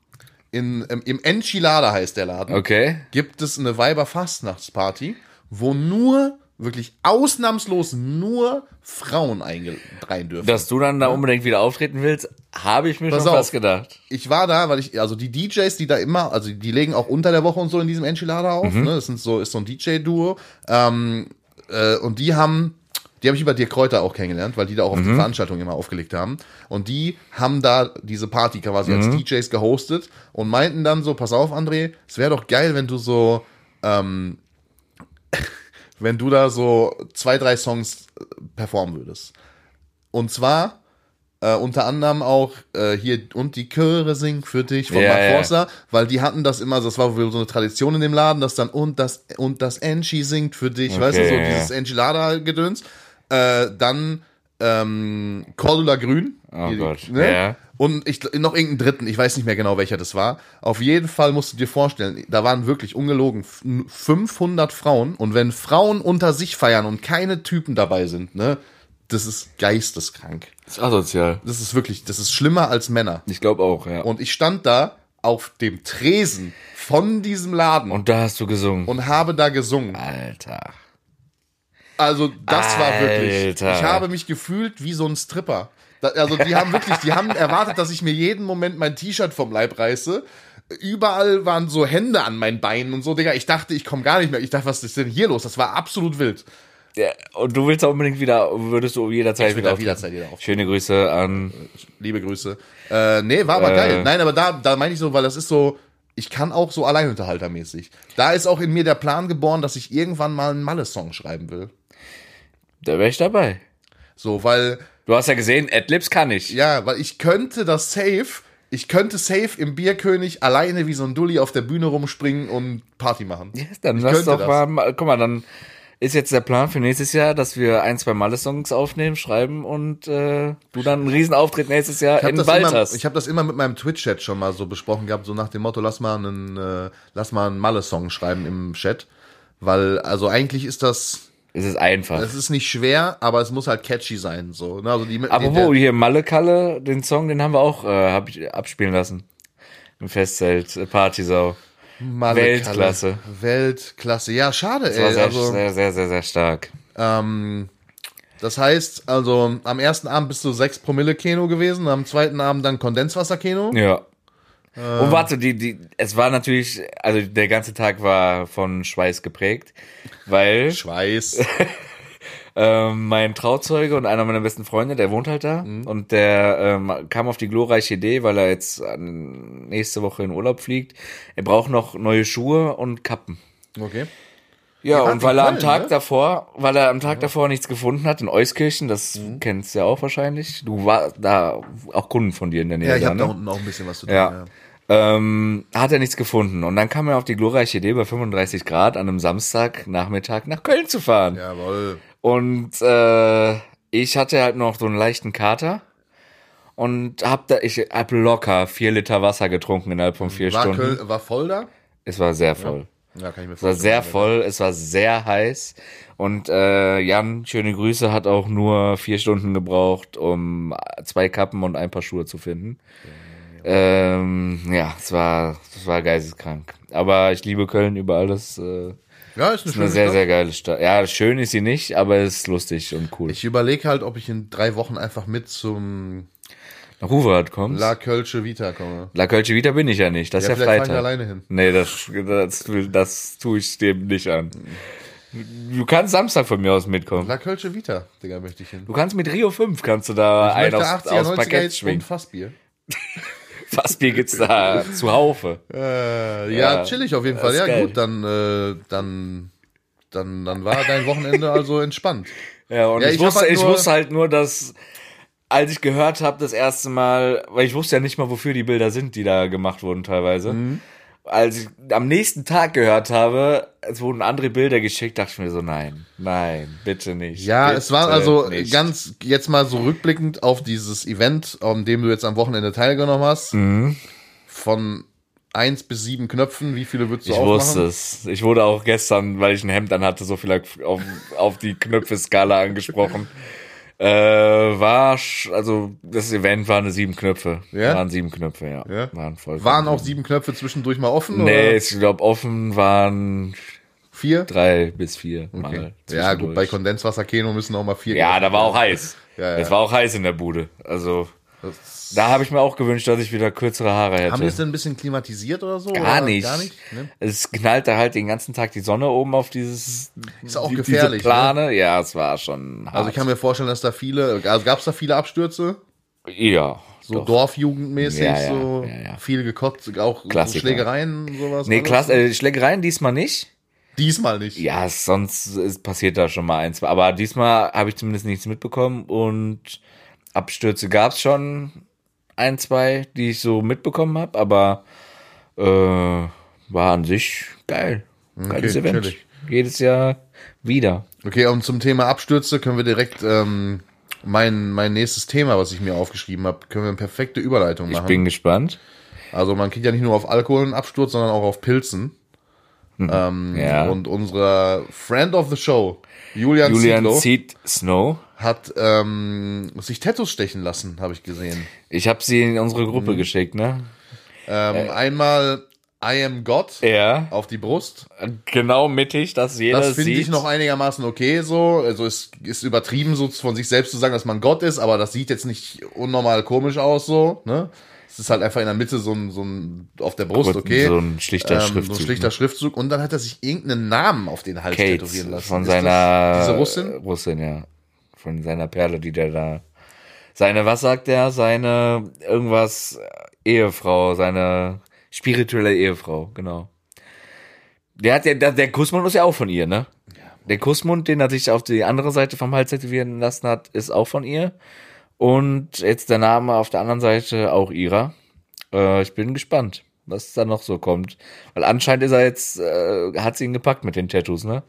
in, ähm, im Enchilada heißt der Laden. Okay. gibt es eine Weiberfastnachtsparty, wo nur, wirklich ausnahmslos nur Frauen rein dürfen. Dass du dann da unbedingt wieder auftreten willst, habe ich mir Pass schon auf. fast gedacht. ich war da, weil ich, also die DJs, die da immer, also die legen auch unter der Woche und so in diesem Enchilada auf, Mhm. ne? Das sind so, ist so ein DJ-Duo. Ähm, äh, und die haben, die habe ich über Dirk Kräuter auch kennengelernt, weil die da auch auf Mhm. die Veranstaltung immer aufgelegt haben. Und die haben da diese Party quasi als Mhm. DJs gehostet und meinten dann so, pass auf, André, es wäre doch geil, wenn du so, ähm, wenn du da so zwei, drei Songs äh, performen würdest. Und zwar äh, unter anderem auch äh, hier und die Chöre singen für dich von Ja, Mark. Forster, weil die hatten das immer, das war so eine Tradition in dem Laden, dass dann und das und das Enchi singt für dich, weißt du, so ja. dieses Enchilada-Gedöns. Äh, dann ähm, Cordula Grün. Oh Hier, Gott, Ne? Und ich, noch irgendeinen dritten, ich weiß nicht mehr genau, welcher das war. Auf jeden Fall musst du dir vorstellen, da waren wirklich ungelogen f- 500 Frauen. Und wenn Frauen unter sich feiern und keine Typen dabei sind, ne, das ist geisteskrank. Das ist asozial. Das ist wirklich, das ist schlimmer als Männer. Ich glaube auch, ja. Und, Und ich stand da auf dem Tresen von diesem Laden und, da hast du gesungen. habe da gesungen. Alter. Also das war wirklich. Alter. Ich habe mich gefühlt wie so ein Stripper. Da, also die haben wirklich, die haben erwartet, dass ich mir jeden Moment mein T-Shirt vom Leib reiße. Überall waren so Hände an meinen Beinen und so, Digga. Ich dachte, ich komme gar nicht mehr. Ich dachte, was ist denn hier los? Das war absolut wild. Ja, und du willst auch unbedingt wieder, würdest du jederzeit Ich will wieder auftreten? jederzeit wieder auf. Schöne Grüße an. Liebe Grüße. Äh, nee, war aber Äh. geil. Nein, aber da, da meine ich so, weil das ist so, ich kann auch so alleinunterhaltermäßig. Da ist auch in mir der Plan geboren, dass ich irgendwann mal einen Malle-Song schreiben will. Da wäre ich dabei. So, weil Du hast ja gesehen, Adlibs kann ich. Ja, weil ich könnte das safe, ich könnte safe im Bierkönig alleine wie so ein Dulli auf der Bühne rumspringen und Party machen. Ja, dann Ich lass doch das. mal, guck mal, dann ist jetzt der Plan für nächstes Jahr, dass wir ein, zwei Malle-Songs aufnehmen, schreiben und äh, du dann einen Riesenauftritt nächstes Jahr habe in Wald immer, hast. ich hab das immer mit meinem Twitch-Chat schon mal so besprochen gehabt, so nach dem Motto, lass mal einen, äh, lass mal einen Malle-Song schreiben im Chat. Weil, also eigentlich ist das, es ist einfach. es ist nicht schwer, aber es muss halt catchy sein. So, ne? also die, Aber wo, hier Malle Kalle, den Song, den haben wir auch äh, hab ich abspielen lassen. Im Festzelt, äh, Partysau. Malle- Weltklasse. Weltklasse. Ja, schade, Das war ey. sehr, Also, sehr, sehr, sehr, sehr stark. Ähm, das heißt, also am ersten Abend bist du 6 Promille Keno gewesen, am zweiten Abend dann Kondenswasser Keno. Ja. Und warte, die, die, es war natürlich, also der ganze Tag war von Schweiß geprägt, weil Schweiß. ähm, mein Trauzeuge und einer meiner besten Freunde, der wohnt halt da und der ähm, kam auf die glorreiche Idee, weil er jetzt äh, nächste Woche in Urlaub fliegt. Er braucht noch neue Schuhe und Kappen. Okay. Ja, und weil in er am Köln, Tag ne? davor, weil er am Tag davor nichts gefunden hat in Euskirchen, das Mhm. kennst du ja auch wahrscheinlich. Du warst da auch Kunden von dir in der Nähe. Ja, ich da, habe ne? da unten auch ein bisschen was zu tun. Ja. Ähm, hat er nichts gefunden. Und dann kam er auf die glorreiche Idee, bei 35 Grad an einem Samstagnachmittag nach Köln zu fahren. Jawohl. Und äh, ich hatte halt noch so einen leichten Kater. Und hab da, ich hab locker vier Liter Wasser getrunken innerhalb von vier War, Stunden. Köln, war voll da? Es war sehr voll. Ja, kann ich mir Es war sehr voll, es war sehr heiß. Und äh, Jan, schöne Grüße, hat auch nur vier Stunden gebraucht, um zwei Kappen und ein paar Schuhe zu finden. Ähm, ja, es war, es war geisteskrank. Aber ich liebe Köln über alles. Äh, Ja, ist eine ist eine sehr, Stadt. sehr geile Stadt. Ja, schön ist sie nicht, aber es ist lustig und cool. Ich überlege halt, ob ich in drei Wochen einfach mit zum Nach Ruwerrad kommst. La Kölsche Vita komme. La Kölsche Vita bin ich ja nicht. Das Ja, ist ja vielleicht fahre ich Freitag. alleine hin. Nee, das, das, das tue ich dem nicht an. Du kannst Samstag von mir aus mitkommen. La Kölsche Vita, Digga, möchte ich hin. Du kannst mit Rio 5 kannst du da Ich 80er, aufs 90er Parkett und schwingen. Fassbier. Fassbier gibt's da zuhaufe. Äh, ja, Ja, chillig auf jeden Fall. Ja, geil. gut, dann, äh, dann, dann, dann war dein Wochenende also entspannt. Ja, und Ja, ich, ich wusste, halt ich nur- wusste halt nur, dass als ich gehört habe das erste Mal, weil ich wusste ja nicht mal, wofür die Bilder sind, die da gemacht wurden teilweise. Mhm. Als ich am nächsten Tag gehört habe, es wurden andere Bilder geschickt, dachte ich mir so, nein, nein, bitte nicht. Ja, bitte es war also nicht. ganz jetzt mal so rückblickend auf dieses Event, an dem du jetzt am Wochenende teilgenommen hast. Mhm. Von eins bis sieben Knöpfen, wie viele würdest du Ich aufmachen? wusste es. Ich wurde auch gestern, weil ich ein Hemd an hatte, so viel auf, auf die Knöpfe-Skala angesprochen. Äh, war, also das Event waren sieben Knöpfe. Ja? Waren sieben Knöpfe, ja. Ja? Waren voll. Waren auch sieben Knöpfe zwischendurch mal offen? Nee, Oder ich glaube offen waren vier? drei bis vier Mal. Okay. Ja, gut, bei zwischendurch. Kondenswasser-Keno müssen auch mal vier. Ja, da war auch heiß. Ja, ja. Es war auch heiß in der Bude. Also Das- da habe ich mir auch gewünscht, dass ich wieder kürzere Haare hätte. Haben die es denn ein bisschen klimatisiert oder so? Gar oder? nicht. Gar nicht? Ne? Es knallt da halt den ganzen Tag die Sonne oben auf dieses Ist auch die- gefährlich, Diese Plane. Ja, es war schon. Hart. Also ich kann mir vorstellen, dass da viele, also gab es da viele Abstürze? ja. So doch. Dorfjugendmäßig, Ja, ja, so ja, ja. viel gekotzt, auch so Klassiker. Schlägereien, sowas. Nee, klasse, äh, Schlägereien diesmal nicht. Diesmal nicht. Ja, sonst ist, passiert da schon mal eins. Aber diesmal habe ich zumindest nichts mitbekommen und Abstürze gab's schon ein, zwei, die ich so mitbekommen habe, aber äh, war an sich geil. Geiles Okay, Event. chillig. Jedes Jahr wieder. Okay, und zum Thema Abstürze können wir direkt ähm, mein, mein nächstes Thema, was ich mir aufgeschrieben habe, können wir eine perfekte Überleitung Ich machen. bin gespannt. also man kriegt ja nicht nur auf Alkohol einen Absturz, sondern auch auf Pilzen. Ähm, Ja. Und unser Friend of the Show, Julian, Julian Seed Snow. Hat ähm, sich Tattoos stechen lassen, habe ich gesehen. Ich habe sie in unsere Mhm. Gruppe geschickt, ne? Ähm, Einmal I am God Ja. auf die Brust. Genau mittig, dass jeder Das finde ich noch einigermaßen okay so. Also es ist übertrieben, so von sich selbst zu sagen, dass man Gott ist, aber das sieht jetzt nicht unnormal komisch aus so. Ne? Es ist halt einfach in der Mitte so ein, so ein auf der Brust, okay. So ein schlichter Ähm, Schriftzug. So ein schlichter Schriftzug. Und dann hat er sich irgendeinen Namen auf den Hals Kate tätowieren lassen. von Ist seiner diese Russin? Russin, ja. Von seiner Perle, die der da. Seine, was sagt er? Seine irgendwas äh, Ehefrau, seine spirituelle Ehefrau, genau. Der hat ja, der, der Kussmund ist ja auch von ihr, ne? Der Kussmund, den er sich auf die andere Seite vom Hals tätowieren lassen hat, ist auch von ihr. Und jetzt der Name auf der anderen Seite auch ihrer. Äh, ich bin gespannt, was da noch so kommt. Weil anscheinend ist er jetzt, äh, hat sie ihn gepackt mit den Tattoos, ne?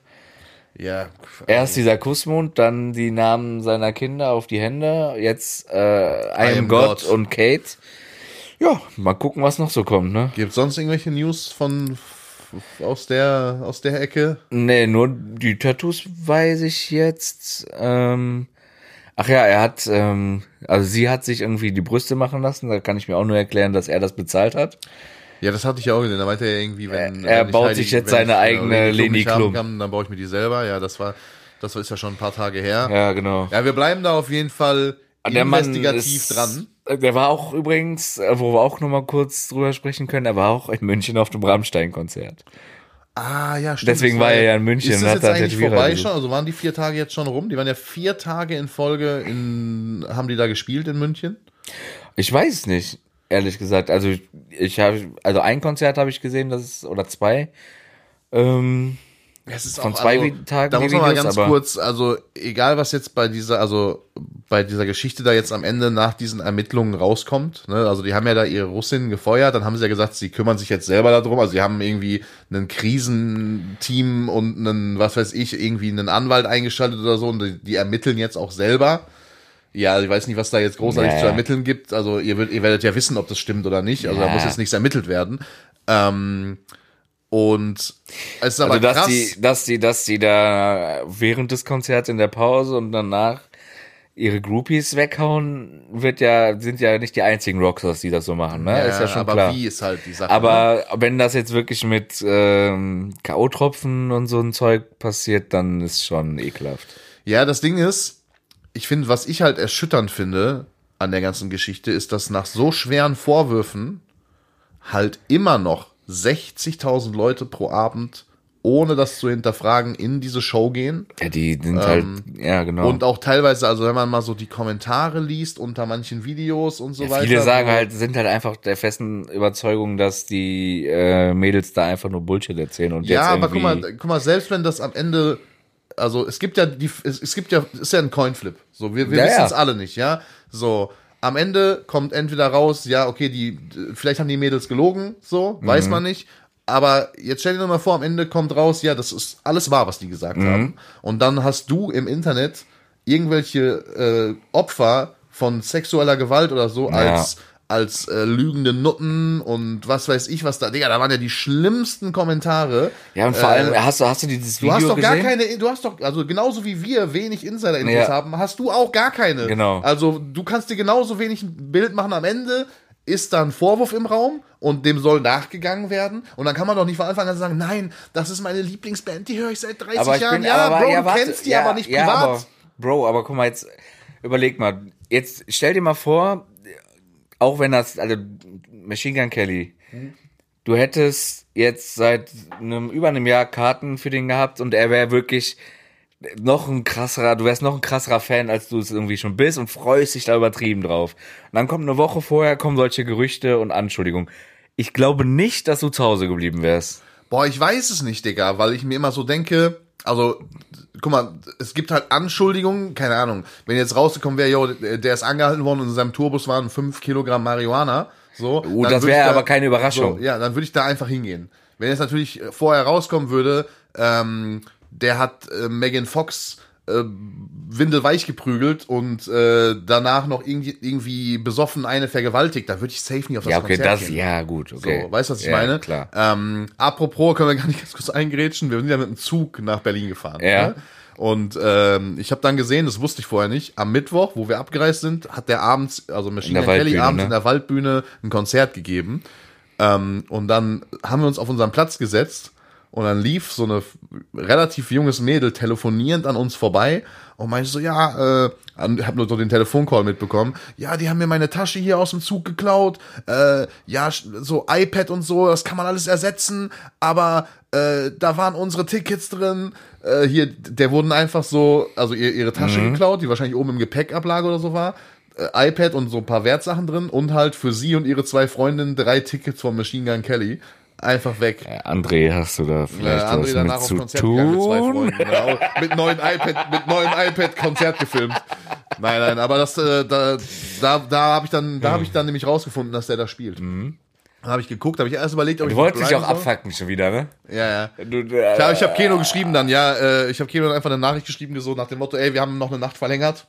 Ja. Erst dieser Kussmund, dann die Namen seiner Kinder auf die Hände, jetzt äh, I, I am God, God. und Kate. Ja, mal gucken, was noch so kommt, ne? Gibt sonst irgendwelche News von aus der aus der Ecke? Nee, nur die Tattoos weiß ich jetzt. Ähm, ach ja, er hat, ähm, also sie hat sich irgendwie die Brüste machen lassen. Da kann ich mir auch nur erklären, dass er das bezahlt hat. Ja, das hatte ich ja auch gesehen. Da meinte er irgendwie, wenn Er wenn ich baut Heidi- sich jetzt wenn seine ich, eigene Leni Klum kann, dann baue ich mir die selber. Ja, das war das ist ja schon ein paar Tage her. Ja, genau. Ja, wir bleiben da auf jeden Fall Der Mann investigativ ist, dran. Der war auch übrigens, äh, wo wir auch noch mal kurz drüber sprechen können, er war auch in München auf dem Rammstein-Konzert. Ah, ja, stimmt. Deswegen war er ja in München Ist das jetzt eigentlich vorbei schon? Also waren die vier Tage jetzt schon rum? Die waren ja vier Tage in Folge in, haben die da gespielt in München? Ich weiß es nicht, ehrlich gesagt. Also ich habe, also ein Konzert habe ich gesehen, das ist, oder zwei. Ähm, Es ist von auch, zwei also, Tagen Da muss man mal ganz kurz, also egal was jetzt bei dieser, also bei dieser Geschichte da jetzt am Ende nach diesen Ermittlungen rauskommt, ne, also die haben ja da ihre Russinnen gefeuert, dann haben sie ja gesagt, sie kümmern sich jetzt selber darum, also sie haben irgendwie ein Krisenteam und einen, was weiß ich, irgendwie einen Anwalt eingeschaltet oder so und die, die ermitteln jetzt auch selber. Ja, ich weiß nicht, was da jetzt großartig Ja, zu ja. ermitteln gibt. Also ihr, wird, ihr werdet ja wissen, ob das stimmt oder nicht. Also da Ja. muss jetzt nichts ermittelt werden. Ähm, und es ist aber Also, dass krass. die, dass die, dass die da während des Konzerts in der Pause und danach ihre Groupies weghauen, wird ja, sind ja nicht die einzigen Rockstars, die das so machen, ne? ist ja schon aber klar. wie ist halt die Sache. ne? Aber wenn das jetzt wirklich mit ähm, K.O.-Tropfen und so ein Zeug passiert, dann ist schon ekelhaft. Ja, das Ding ist, ich finde, was ich halt erschütternd finde an der ganzen Geschichte, ist, dass nach so schweren Vorwürfen halt immer noch 60.000 Leute pro Abend, ohne das zu hinterfragen, in diese Show gehen. Ja, die sind halt, ja, genau. Ähm, Und auch teilweise, also wenn man mal so die Kommentare liest unter manchen Videos und so weiter. Viele sagen halt, sind halt einfach der festen Überzeugung, dass die äh, Mädels da einfach nur Bullshit erzählen und Ja, jetzt aber guck mal, guck mal, selbst wenn das am Ende, also es gibt ja die, es, es gibt ja, es ist ja ein Coinflip. So, wir, wir Ja, wissen ja. es alle nicht, ja. So, am Ende kommt entweder raus, ja, okay, die, vielleicht haben die Mädels gelogen, so, weiß Mhm. man nicht. Aber jetzt stell dir doch mal vor, am Ende kommt raus, ja, das ist alles wahr, was die gesagt Mhm. haben. Und dann hast du im Internet irgendwelche äh, Opfer von sexueller Gewalt oder so als als äh, lügende Nutten und was weiß ich was da. Digga, da waren ja die schlimmsten Kommentare. Ja, und vor allem, hast du, hast du dieses Du Video hast doch gesehen? gar keine, du hast doch, also genauso wie wir wenig Insider-Infos Ja. haben, hast du auch gar keine. Genau. Also du kannst dir genauso wenig ein Bild machen. Am Ende ist da ein Vorwurf im Raum und dem soll nachgegangen werden. Und dann kann man doch nicht von Anfang an sagen, nein, das ist meine Lieblingsband, die höre ich seit 30 aber ich Jahren. bin, ja, aber, Bro, ja, du warte, kennst die ja, aber nicht privat. Aber, Bro, aber guck mal jetzt, überleg mal, jetzt stell dir mal vor, auch wenn das, also Machine Gun Kelly, du hättest jetzt seit einem, über einem Jahr Karten für den gehabt und er wäre wirklich noch ein krasserer, du wärst noch ein krasserer Fan, als du es irgendwie schon bist und freust dich da übertrieben drauf. Und dann kommt eine Woche vorher, kommen solche Gerüchte und Anschuldigungen. Ich glaube nicht, dass du zu Hause geblieben wärst. Boah, ich weiß es nicht, Digga, weil ich mir immer so denke, also, guck mal, es gibt halt Anschuldigungen, keine Ahnung, wenn jetzt rausgekommen wäre, yo, der ist angehalten worden und in seinem Tourbus waren 5 Kilogramm Marihuana, so. Oh, das wäre da- aber keine Überraschung. So, ja, dann würde ich da einfach hingehen. Wenn jetzt natürlich vorher rauskommen würde, ähm, der hat äh, Megan Fox äh, windelweich geprügelt und äh, danach noch irgendwie, irgendwie besoffen eine vergewaltigt, da würde ich safe nie auf das Ja, okay, Konzert das, gehen. ja, gut, okay. So, weißt du, was ich ja, meine? Klar. Ähm, apropos, können wir gar nicht ganz kurz eingrätschen. Wir sind ja mit dem Zug nach Berlin gefahren. Ja. Ne? Und ähm, ich habe dann gesehen, das wusste ich vorher nicht, am Mittwoch, wo wir abgereist sind, hat der abends, also Machine Kelly abends ne? in der Waldbühne ein Konzert gegeben. Ähm, und dann haben wir uns auf unseren Platz gesetzt und dann lief so eine relativ junges Mädel telefonierend an uns vorbei und meinte so, ja, äh, hab nur so den Telefoncall mitbekommen, ja, die haben mir meine Tasche hier aus dem Zug geklaut, äh, ja, so iPad und so, das kann man alles ersetzen, aber äh, da waren unsere Tickets drin, äh, hier, der wurden einfach so, also ihr, ihre Tasche geklaut, die wahrscheinlich oben im Gepäckablage oder so war, äh, iPad und so ein paar Wertsachen drin und halt für sie und ihre zwei Freundinnen drei Tickets von Machine Gun Kelly. Einfach weg. Ja, André, hast du da Ja, vielleicht André was mit zu Konzert gegangen mit zwei tun? Freunden. Genau. Mit neuen iPad, mit neuen iPad Konzert gefilmt. Nein, nein, aber das, äh, da, da, da habe ich dann, da habe ich dann nämlich rausgefunden, dass der da spielt. Dann habe ich geguckt, habe ich erst überlegt, ob Du ich wolltest dich auch soll. abfacken schon wieder, ne? Ja, ja. Du, äh, Klar, ich habe Keno geschrieben dann, ja, äh, ich habe Keno dann einfach eine Nachricht geschrieben, so nach dem Motto, ey, wir haben noch eine Nacht verlängert,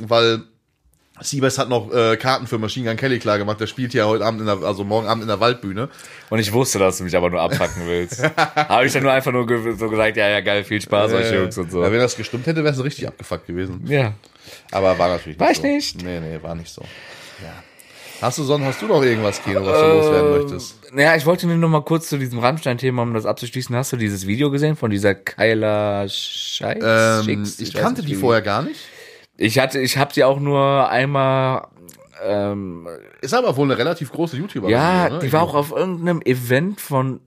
weil Siebes hat noch äh, Karten für Machine Gun Kelly klar gemacht, der spielt ja heute Abend in der, also morgen Abend in der Waldbühne. Und ich wusste, dass du mich aber nur abfacken willst. Habe ich dann nur einfach nur ge so gesagt, ja, ja, geil, viel Spaß euch Jungs und so. Ja, wenn das gestimmt hätte, wäre es richtig abgefuckt gewesen. Ja. Aber war natürlich War ich so. nicht. Nee, nee, war nicht so. Ja. Hast du sonst, hast du noch irgendwas, Kino, was du loswerden möchtest? Ja, ich wollte nur noch mal kurz zu diesem Rammstein-Thema, um das abzuschließen. Hast du dieses Video gesehen von dieser Kyla Scheiß? Ähm, ich weiß kannte nicht, die vorher gar nicht. Ich hatte, ich habe sie auch nur einmal. Ähm, Ist aber wohl eine relativ große YouTuberin. ja, ne? die war auch auf irgendeinem Event von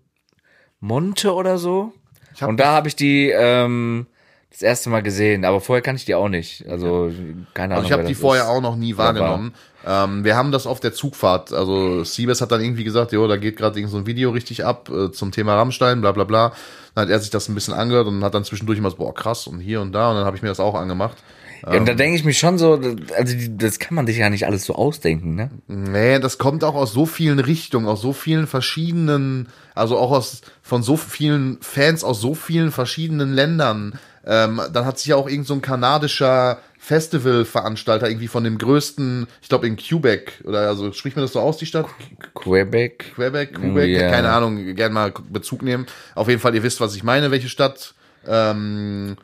Monte oder so. Und da habe ich die, ähm, das erste Mal gesehen, aber vorher kann ich die auch nicht. Also keine Ahnung. Also ich habe die vorher auch noch nie wahrgenommen. Ähm, wir haben das auf der Zugfahrt. Also Siebes hat dann irgendwie gesagt, jo, da geht gerade irgend so ein Video richtig ab äh, zum Thema Rammstein, bla bla bla. Dann hat er sich das ein bisschen angehört und hat dann zwischendurch immer so, boah, krass, und hier und da. Und dann habe ich mir das auch angemacht. Ja, und da denke ich mich schon so, also das kann man sich ja nicht alles so ausdenken, ne? Nee, das kommt auch aus so vielen Richtungen, aus so vielen verschiedenen, also auch aus von so vielen Fans aus so vielen verschiedenen Ländern. Ähm, dann hat sich ja auch irgend so ein kanadischer Festivalveranstalter irgendwie von dem größten, ich glaube in Quebec oder also spricht man das so aus die Stadt? Quebec. Quebec, Quebec, Ja. keine Ahnung, gerne mal Bezug nehmen. Auf jeden Fall, ihr wisst, was ich meine, welche Stadt. Ähm,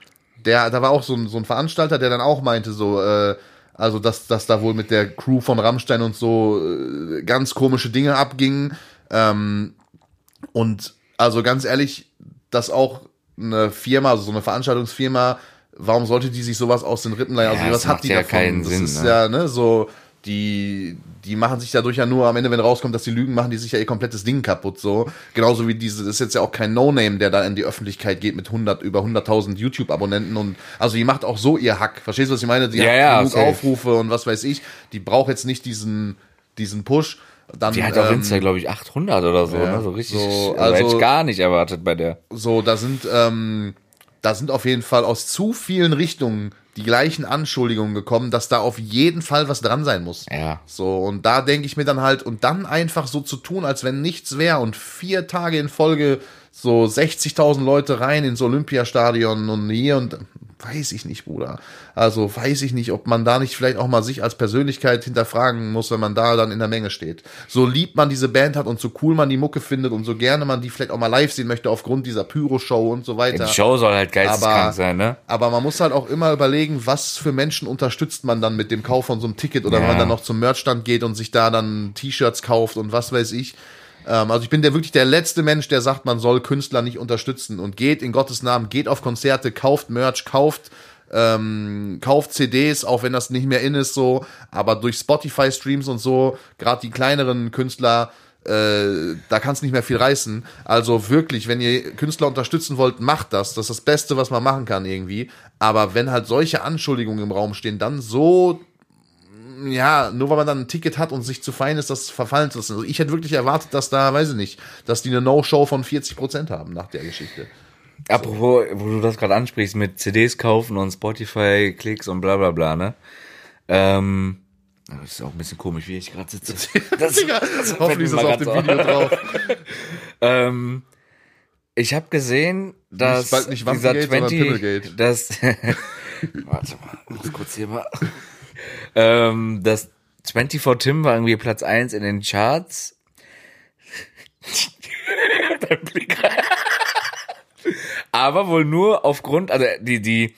der, da war auch so ein, so ein Veranstalter, der dann auch meinte, so, äh, also dass, dass da wohl mit der Crew von Rammstein und so äh, ganz komische Dinge abgingen. Ähm, und also ganz ehrlich, dass auch eine Firma, also so eine Veranstaltungsfirma, warum sollte die sich sowas aus den Rippen leihen? Also Ja, was das hat macht die ja davon? keinen das Sinn, ist ne? ja, ne, so, die, die machen sich dadurch ja nur am Ende, wenn rauskommt, dass die lügen, machen die sich ja ihr komplettes Ding kaputt, so. Genauso wie diese, das ist jetzt ja auch kein No-Name, der da in die Öffentlichkeit geht mit 100, über 100.000 YouTube-Abonnenten und, also die macht auch so ihr Hack. Verstehst du, was ich meine? Die Ja, hat ja, genug safe. Aufrufe und was weiß ich. Die braucht jetzt nicht diesen, diesen Push. Dann, Die hat auf ähm, Insta, glaube ich, 800 oder so, ja, ne? So richtig. so, also, hätte also- ich gar nicht erwartet bei der. so, da sind, ähm, da sind auf jeden Fall aus zu vielen Richtungen die gleichen Anschuldigungen gekommen, dass da auf jeden Fall was dran sein muss. Ja. So, und da denke ich mir dann halt, und dann einfach so zu tun, als wenn nichts wäre und vier Tage in Folge so 60.000 Leute rein ins Olympiastadion und hier und weiß ich nicht, Bruder. Also weiß ich nicht, ob man da nicht vielleicht auch mal sich als Persönlichkeit hinterfragen muss, wenn man da dann in der Menge steht. So lieb man diese Band hat und so cool man die Mucke findet und so gerne man die vielleicht auch mal live sehen möchte aufgrund dieser Pyro-Show und so weiter. Die Show soll halt geisteskrank Aber- sein, ne? Aber man muss halt auch immer überlegen, was für Menschen unterstützt man dann mit dem Kauf von so einem Ticket oder wenn Ja. man dann noch zum Merchstand geht und sich da dann T-Shirts kauft und was weiß ich. Ähm, also ich bin der wirklich der letzte Mensch, der sagt, man soll Künstler nicht unterstützen und geht in Gottes Namen, geht auf Konzerte, kauft Merch, kauft ähm, kauft CDs, auch wenn das nicht mehr in ist so, aber durch Spotify-Streams und so, gerade die kleineren Künstler, äh, da kann es nicht mehr viel reißen. Also wirklich, wenn ihr Künstler unterstützen wollt, macht das. Das ist das Beste, was man machen kann irgendwie. Aber wenn halt solche Anschuldigungen im Raum stehen, dann so, ja, nur weil man dann ein Ticket hat und sich zu fein ist, das verfallen zu lassen. Also ich hätte wirklich erwartet, dass da, weiß ich nicht, dass die eine No-Show von 40 Prozent haben nach der Geschichte. Apropos, wo du das gerade ansprichst, mit CDs kaufen und Spotify-Klicks und bla bla bla, ne? Ähm, das ist auch ein bisschen komisch, wie ich gerade sitze. Das, Digga, das hoffentlich ist das auf dem Video drauf. Ähm, ich habe gesehen, dass bald nicht dieser sondern 20, Pimmelgate. das, warte mal, ich muss kurz hier mal, ähm, das 24 Tim war irgendwie Platz 1 in den Charts. Aber wohl nur aufgrund, also die, die,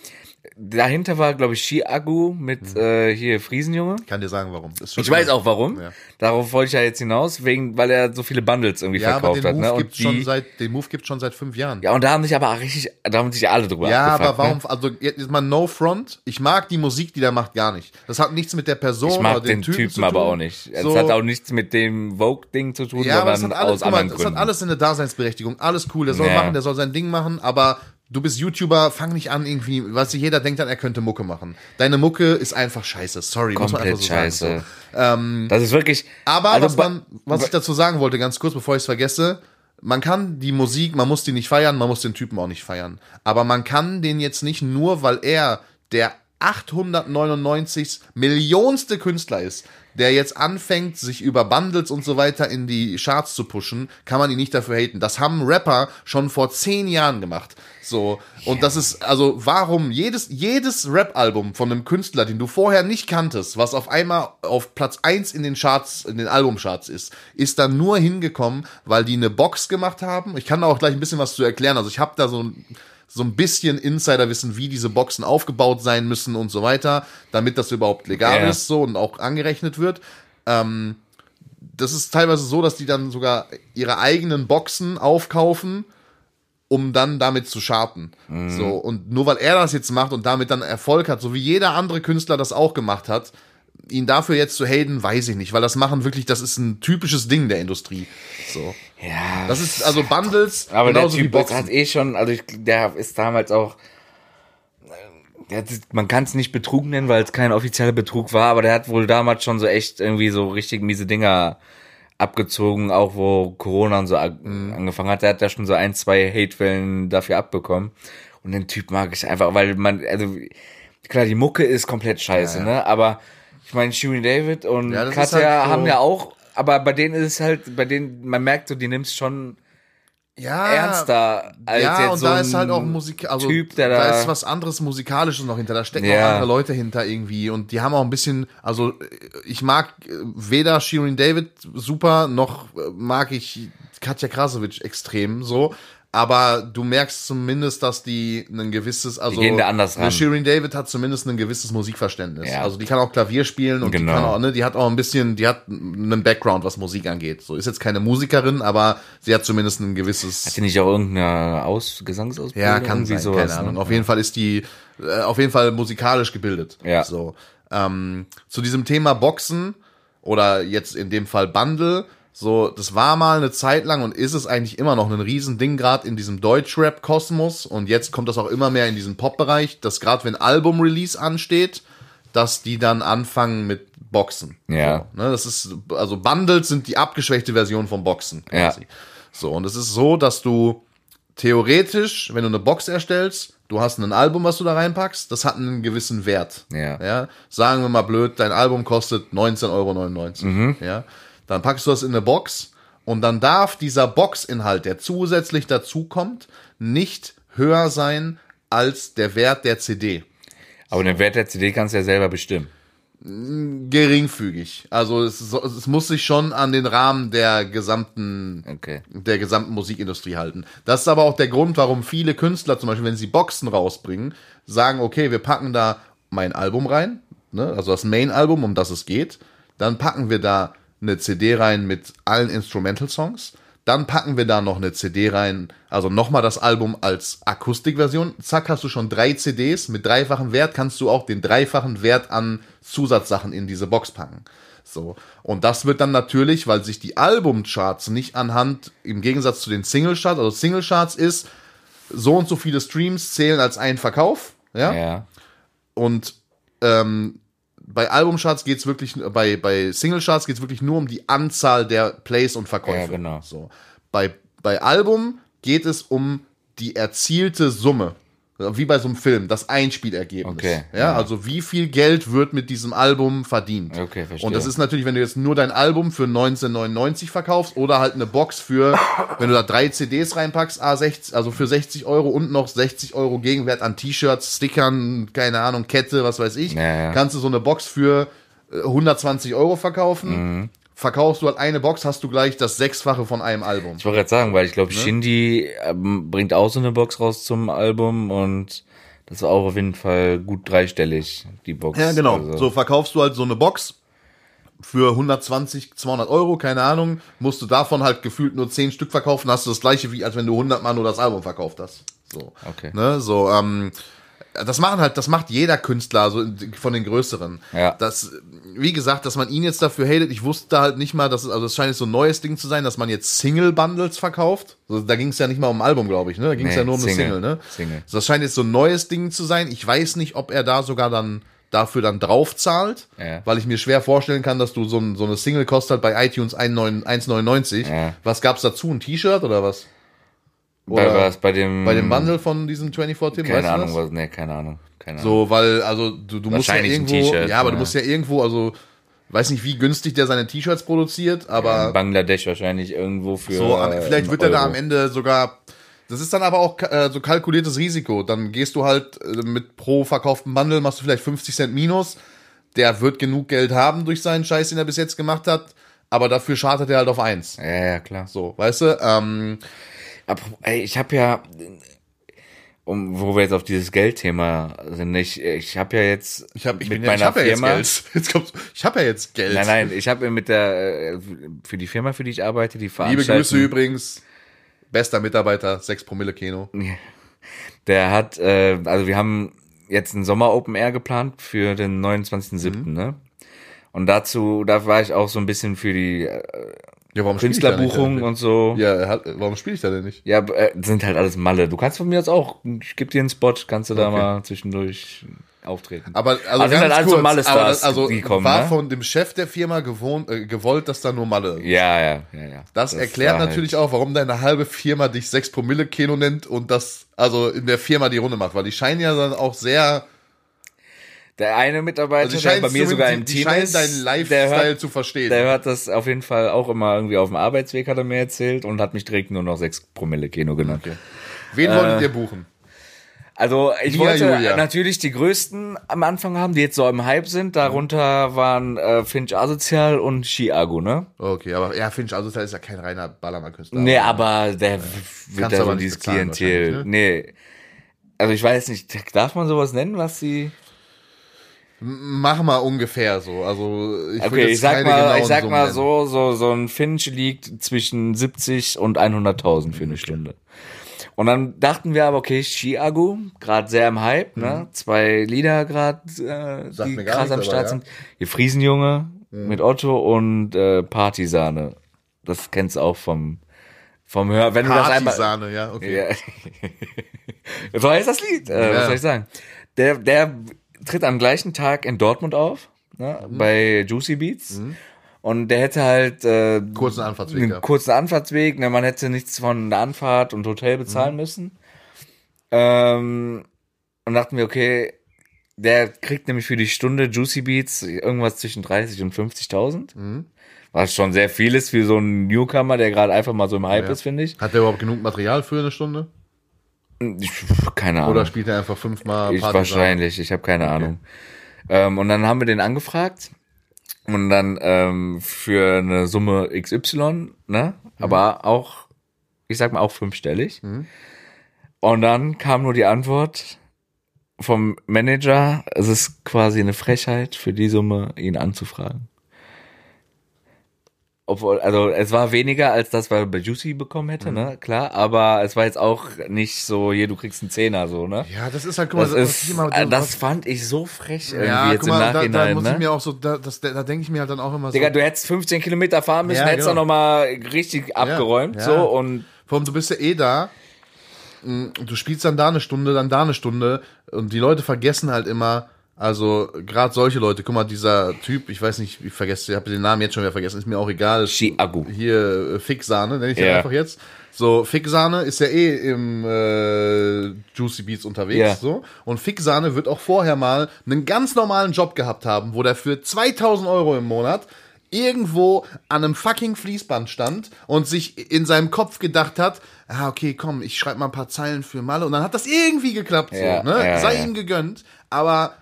dahinter war, glaube ich, Ski-Agu mit äh, hier Friesenjunge. Kann dir sagen, warum. Schon Ich weiß auch warum. Ja. Darauf wollte ich ja jetzt hinaus, wegen, weil er so viele Bundles irgendwie Ja, aber verkauft den hat. Move Ne? Gibt's schon die, seit, den Move gibt's schon seit fünf Jahren. ja, und da haben sich aber auch richtig, da haben sich alle drüber Ja, aber warum, Ne? also jetzt mal No Front. Ich mag die Musik, die der macht, gar nicht. Das hat nichts mit der Person Ich mag oder dem den Typen, zu aber auch nicht. Es So, hat auch nichts mit dem Vogue-Ding zu tun, ja, aber es sondern hat, alles, aus guck mal, anderen es hat Gründen. alles eine Daseinsberechtigung. Alles cool. Der soll Ja. machen, der soll sein Ding machen, aber du bist YouTuber, fang nicht an irgendwie, was jeder denkt dann, er könnte Mucke machen. Deine Mucke ist einfach scheiße. Sorry, muss man einfach Komplett so scheiße. sagen. So. Ähm, das ist wirklich. Aber also was, man, was ich dazu sagen wollte, ganz kurz, bevor ich es vergesse, man kann die Musik, man muss die nicht feiern, man muss den Typen auch nicht feiern. Aber man kann den jetzt nicht nur, weil er der 899 Millionste Künstler ist, der jetzt anfängt, sich über Bundles und so weiter in die Charts zu pushen, kann man ihn nicht dafür haten. Das haben Rapper schon vor zehn Jahren gemacht. So. Und das ist, also, warum jedes, jedes Rap-Album von einem Künstler, den du vorher nicht kanntest, was auf einmal auf Platz eins in den Charts, in den Albumcharts ist, ist dann nur hingekommen, weil die eine Box gemacht haben. Ich kann da auch gleich ein bisschen was zu erklären. Also ich habe da so ein, so ein bisschen Insiderwissen, wie diese Boxen aufgebaut sein müssen und so weiter, damit das überhaupt legal Ja. ist so und auch angerechnet wird. Ähm, das ist teilweise so, dass die dann sogar ihre eigenen Boxen aufkaufen, um dann damit zu charten. So, und nur weil er das jetzt macht und damit dann Erfolg hat, so wie jeder andere Künstler das auch gemacht hat, ihn dafür jetzt zu haten, weiß ich nicht, weil das machen wirklich, das ist ein typisches Ding der Industrie. So. Ja. Das ist also Bundles, aber der genauso wie Typ Boxen. hat eh schon, also ich, der ist damals auch. der man kann es nicht Betrug nennen, weil es kein offizieller Betrug war, aber der hat wohl damals schon so echt irgendwie so richtig miese Dinger abgezogen, auch wo Corona und so Mhm. angefangen hat. Der hat da schon so ein, zwei Hatewellen dafür abbekommen. Und den Typ mag ich einfach, weil man, also klar, die Mucke ist komplett scheiße, Ja, ja. ne? Aber ich meine, Shirin David und Ja, Katja halt so- haben ja auch, aber bei denen ist es halt, bei denen, man merkt so, die nimmst schon ja, ernster als ja, jetzt und so da ist halt auch Musik, also Typ, der da, da, ist was anderes musikalisches noch hinter, da stecken Ja. auch andere Leute hinter irgendwie und die haben auch ein bisschen, also äh, ich mag äh, weder Shirin David super, noch äh, mag ich Katja Krasowitsch extrem so, aber du merkst zumindest, dass die ein gewisses, also gehen da anders ran. Shirin David hat zumindest ein gewisses Musikverständnis. Ja. Also die kann auch Klavier spielen und Genau. die kann auch, ne, die hat auch ein bisschen, die hat einen Background, was Musik angeht. So ist jetzt keine Musikerin, aber sie hat zumindest ein gewisses hat die nicht auch irgendeine Aus Gesangsausbildung? ja, kann sein, sowas, keine Ahnung. ne? Auf jeden Fall ist die äh, auf jeden Fall musikalisch gebildet. Ja. So. Ähm, zu diesem Thema Boxen oder jetzt in dem Fall Bundle, so, das war mal eine Zeit lang und ist es eigentlich immer noch ein Riesending, gerade in diesem Deutschrap-Kosmos. Und jetzt kommt das auch immer mehr in diesen Pop-Bereich, dass gerade wenn Album-Release ansteht, dass die dann anfangen mit Boxen. Ja. So, ne, das ist, also Bundles sind die abgeschwächte Version von Boxen quasi. Ja. So, und es ist so, dass du theoretisch, wenn du eine Box erstellst, du hast ein Album, was du da reinpackst, das hat einen gewissen Wert. Ja. ja? Sagen wir mal blöd, dein Album kostet 19,99 Euro. Ja? Dann packst du das in eine Box und dann darf dieser Boxinhalt, der zusätzlich dazukommt, nicht höher sein als der Wert der CD. Aber den Wert der CD kannst du ja selber bestimmen. Geringfügig. Also es, es muss sich schon an den Rahmen der gesamten Okay. der gesamten Musikindustrie halten. Das ist aber auch der Grund, warum viele Künstler, zum Beispiel, wenn sie Boxen rausbringen, sagen, okay, wir packen da mein Album rein, ne, also das Main-Album, um das es geht, dann packen wir da eine CD rein mit allen Instrumental-Songs, dann packen wir da noch eine CD rein, also nochmal das Album als Akustikversion. Zack, hast du schon drei CDs mit dreifachem Wert, kannst du auch den dreifachen Wert an Zusatzsachen in diese Box packen. So. Und das wird dann natürlich, weil sich die Albumcharts nicht anhand, im Gegensatz zu den Singlecharts, also Singlecharts ist, so und so viele Streams zählen als ein Verkauf, ja, Ja. und ähm, bei Albumcharts geht's wirklich, bei, bei Singlecharts geht's wirklich nur um die Anzahl der Plays und Verkäufe. Ja, genau. So. Bei, bei Album geht es um die erzielte Summe. Wie bei so einem Film, das Einspielergebnis. Okay, Ja, ja. also wie viel Geld wird mit diesem Album verdient? Okay, verstehe. Und das ist natürlich, wenn du jetzt nur dein Album für 1999 verkaufst oder halt eine Box für, wenn du da drei CDs reinpackst, A60, also für 60 Euro und noch 60 Euro Gegenwert an T-Shirts, Stickern, keine Ahnung, Kette, was weiß ich, Ja, ja. kannst du so eine Box für äh, 120 Euro verkaufen. Mhm. Verkaufst du halt eine Box, hast du gleich das Sechsfache von einem Album. Ich wollte gerade sagen, weil ich Ne? glaube, Shindy ähm, bringt auch so eine Box raus zum Album und das war auch auf jeden Fall gut dreistellig, die Box. Ja, genau. Also, So verkaufst du halt so eine Box für 120, 200 Euro, keine Ahnung, musst du davon halt gefühlt nur 10 Stück verkaufen, hast du das gleiche wie, als wenn du 100 Mal nur das Album verkauft hast. So. Okay. Ne, so, ähm, das machen halt, das macht jeder Künstler, also von den größeren. Ja. Das, wie gesagt, dass man ihn jetzt dafür hatet, ich wusste halt nicht mal, dass es, also es scheint jetzt so ein neues Ding zu sein, dass man jetzt Single-Bundles verkauft. Also, da ging es ja nicht mal um ein Album, glaube ich, ne? Da ging es Nee, ja nur um eine Single. Single, ne? Single. Das scheint jetzt so ein neues Ding zu sein. Ich weiß nicht, ob er da sogar dann dafür dann drauf zahlt, Ja. weil ich mir schwer vorstellen kann, dass du so, ein, so eine Single kostet bei iTunes 1,9 1,99. Ja. Was gab's dazu? Ein T-Shirt oder was? Bei Oder was? Bei dem. bei dem Bundle von diesem 24 Tim, Keine weißt du Ahnung, was. Nee, keine Ahnung. Keine Ahnung. So, weil, also du, du musst ja Wahrscheinlich ein irgendwo, T-Shirt, ja, aber du ja. musst ja irgendwo, also weiß nicht, wie günstig der seine T-Shirts produziert, aber In Bangladesch wahrscheinlich irgendwo für. so, äh, vielleicht wird er da am Ende sogar. Das ist dann aber auch äh, so kalkuliertes Risiko. Dann gehst du halt äh, mit pro verkauften Bundle, machst du vielleicht 50 Cent Minus. Der wird genug Geld haben durch seinen Scheiß, den er bis jetzt gemacht hat. Aber dafür chartet er halt auf eins. Ja, ja, klar. So, weißt du? Ähm, ey, ich habe ja, um, wo wir jetzt auf dieses Geldthema sind, ich, ich habe ja jetzt ich habe ich mit ja, ich meiner hab ja jetzt Firma, Geld. Jetzt kommt's, ich habe ja jetzt Geld. nein, nein, ich habe mit der, äh, für die Firma, für die ich arbeite, die Liebe Grüße übrigens. Bester Mitarbeiter, 6 Promille Kino. der hat, äh, also wir haben jetzt ein Sommer Open Air geplant für den 29.07., Mhm. ne? Und dazu, da war ich auch so ein bisschen für die, äh, Ja, warum damit? und so. Ja, warum spiele ich da denn nicht? Ja, äh, sind halt alles Malle. Du kannst von mir aus auch, ich geb dir einen Spot, kannst du da Okay. mal zwischendurch auftreten. Aber also, Also ganz halt kurz, Malle-Stars, aber das- also die kommen, war ne? von dem Chef der Firma gewohnt, äh, gewollt, dass da nur Malle. ja, ja, ja, ja. Das, erklärt war halt- natürlich auch, warum deine halbe Firma dich 6 Promille Keno nennt und das also in der Firma die Runde macht, weil die scheinen ja dann auch sehr Der eine Mitarbeiter, also der bei mir sogar im Team ist, deinen der Lifestyle hört, zu verstehen. der hört das auf jeden Fall auch immer irgendwie auf dem Arbeitsweg, hat er mir erzählt und hat mich direkt nur noch 6 Promille Kino genannt. okay. Wen wolltet ihr buchen? Also ich Mia wollte Julia. natürlich die größten am Anfang haben, die jetzt so im Hype sind. Darunter waren äh, Finch Asozial und Chiago, ne? Okay, aber ja, Finch, das ist ja kein reiner Ballermann-Künstler. Nee, aber der Kannst wird ja aber so dieses Klientel. wahrscheinlich, Nee. Also ich weiß nicht, darf man sowas nennen, was sie. Mach mal ungefähr so. Also ich Okay, ich sag mal, ich sag Summen mal so, so, so ein Finch liegt zwischen 70 und 100.000 für eine Stunde. Und dann dachten wir aber, okay, Chiago, gerade sehr im Hype, ne? Zwei Lieder gerade, äh, Mhm. Sagt die krass nichts, am aber Start ja. sind. Hier Friesenjunge Mhm. mit Otto und äh, Partisane. Das kennst du auch vom, vom Hör. Wenn du das einmal. Partisane, ja, okay. Ja. so heißt das Lied. Äh, Ja. Was soll ich sagen? Der, der tritt am gleichen Tag in Dortmund auf, ne, Mhm. bei Juicy Beats. Und der hätte halt äh, Kurzen Anfahrtsweg, einen ja. kurzen Anfahrtsweg. Ne, man hätte nichts von der Anfahrt und Hotel bezahlen Mhm. müssen. Ähm, und dachten wir, okay, der kriegt nämlich für die Stunde Juicy Beats irgendwas zwischen 30 und 50.000. Mhm. Was schon sehr viel ist für so einen Newcomer, der gerade einfach mal so im Hype Ja. ist, finde ich. Hat der überhaupt genug Material für eine Stunde? Keine Ahnung. Oder spielt er einfach fünfmal Ich wahrscheinlich, ich habe keine Ahnung. Ähm, und dann haben wir den angefragt und dann ähm, für eine Summe XY, ne? Aber auch, ich sag mal auch fünfstellig. Und dann kam nur die Antwort vom Manager, es ist quasi eine Frechheit für die Summe, ihn anzufragen. Obwohl, also es war weniger als das, was er bei Juicy bekommen hätte, ne? Klar, aber es war jetzt auch nicht so, hier, du kriegst einen Zehner, so, ne? Ja, das ist halt, guck mal, Das, was ist, ich immer- äh, das fand ich so frech irgendwie ja, jetzt guck mal, im da, da Nachhinein. muss ich ne? mir auch so, da, das, da denke ich mir halt dann auch immer so. Digga, du hättest 15 Kilometer fahren müssen, Ja, hättest genau. dann nochmal richtig abgeräumt, ja. so und Vor allem, du bist ja eh da. mm, Du spielst dann da eine Stunde, dann da eine Stunde. Und die Leute vergessen halt immer, also gerade solche Leute, guck mal, dieser Typ, ich weiß nicht, ich vergesse, ich habe den Namen jetzt schon wieder vergessen, ist mir auch egal. Chiago. Hier äh, Fixsahne, nenne ich den Ja. einfach jetzt. So, Fixsahne ist ja eh im äh, Juicy Beats unterwegs. Ja. So. Und Fixsahne wird auch vorher mal einen ganz normalen Job gehabt haben, wo der für 2000 Euro im Monat irgendwo an einem fucking Fließband stand und sich in seinem Kopf gedacht hat, ah, okay, komm, ich schreibe mal ein paar Zeilen für Malle und dann hat das irgendwie geklappt, so, Ja, ne? Sei ihm gegönnt, aber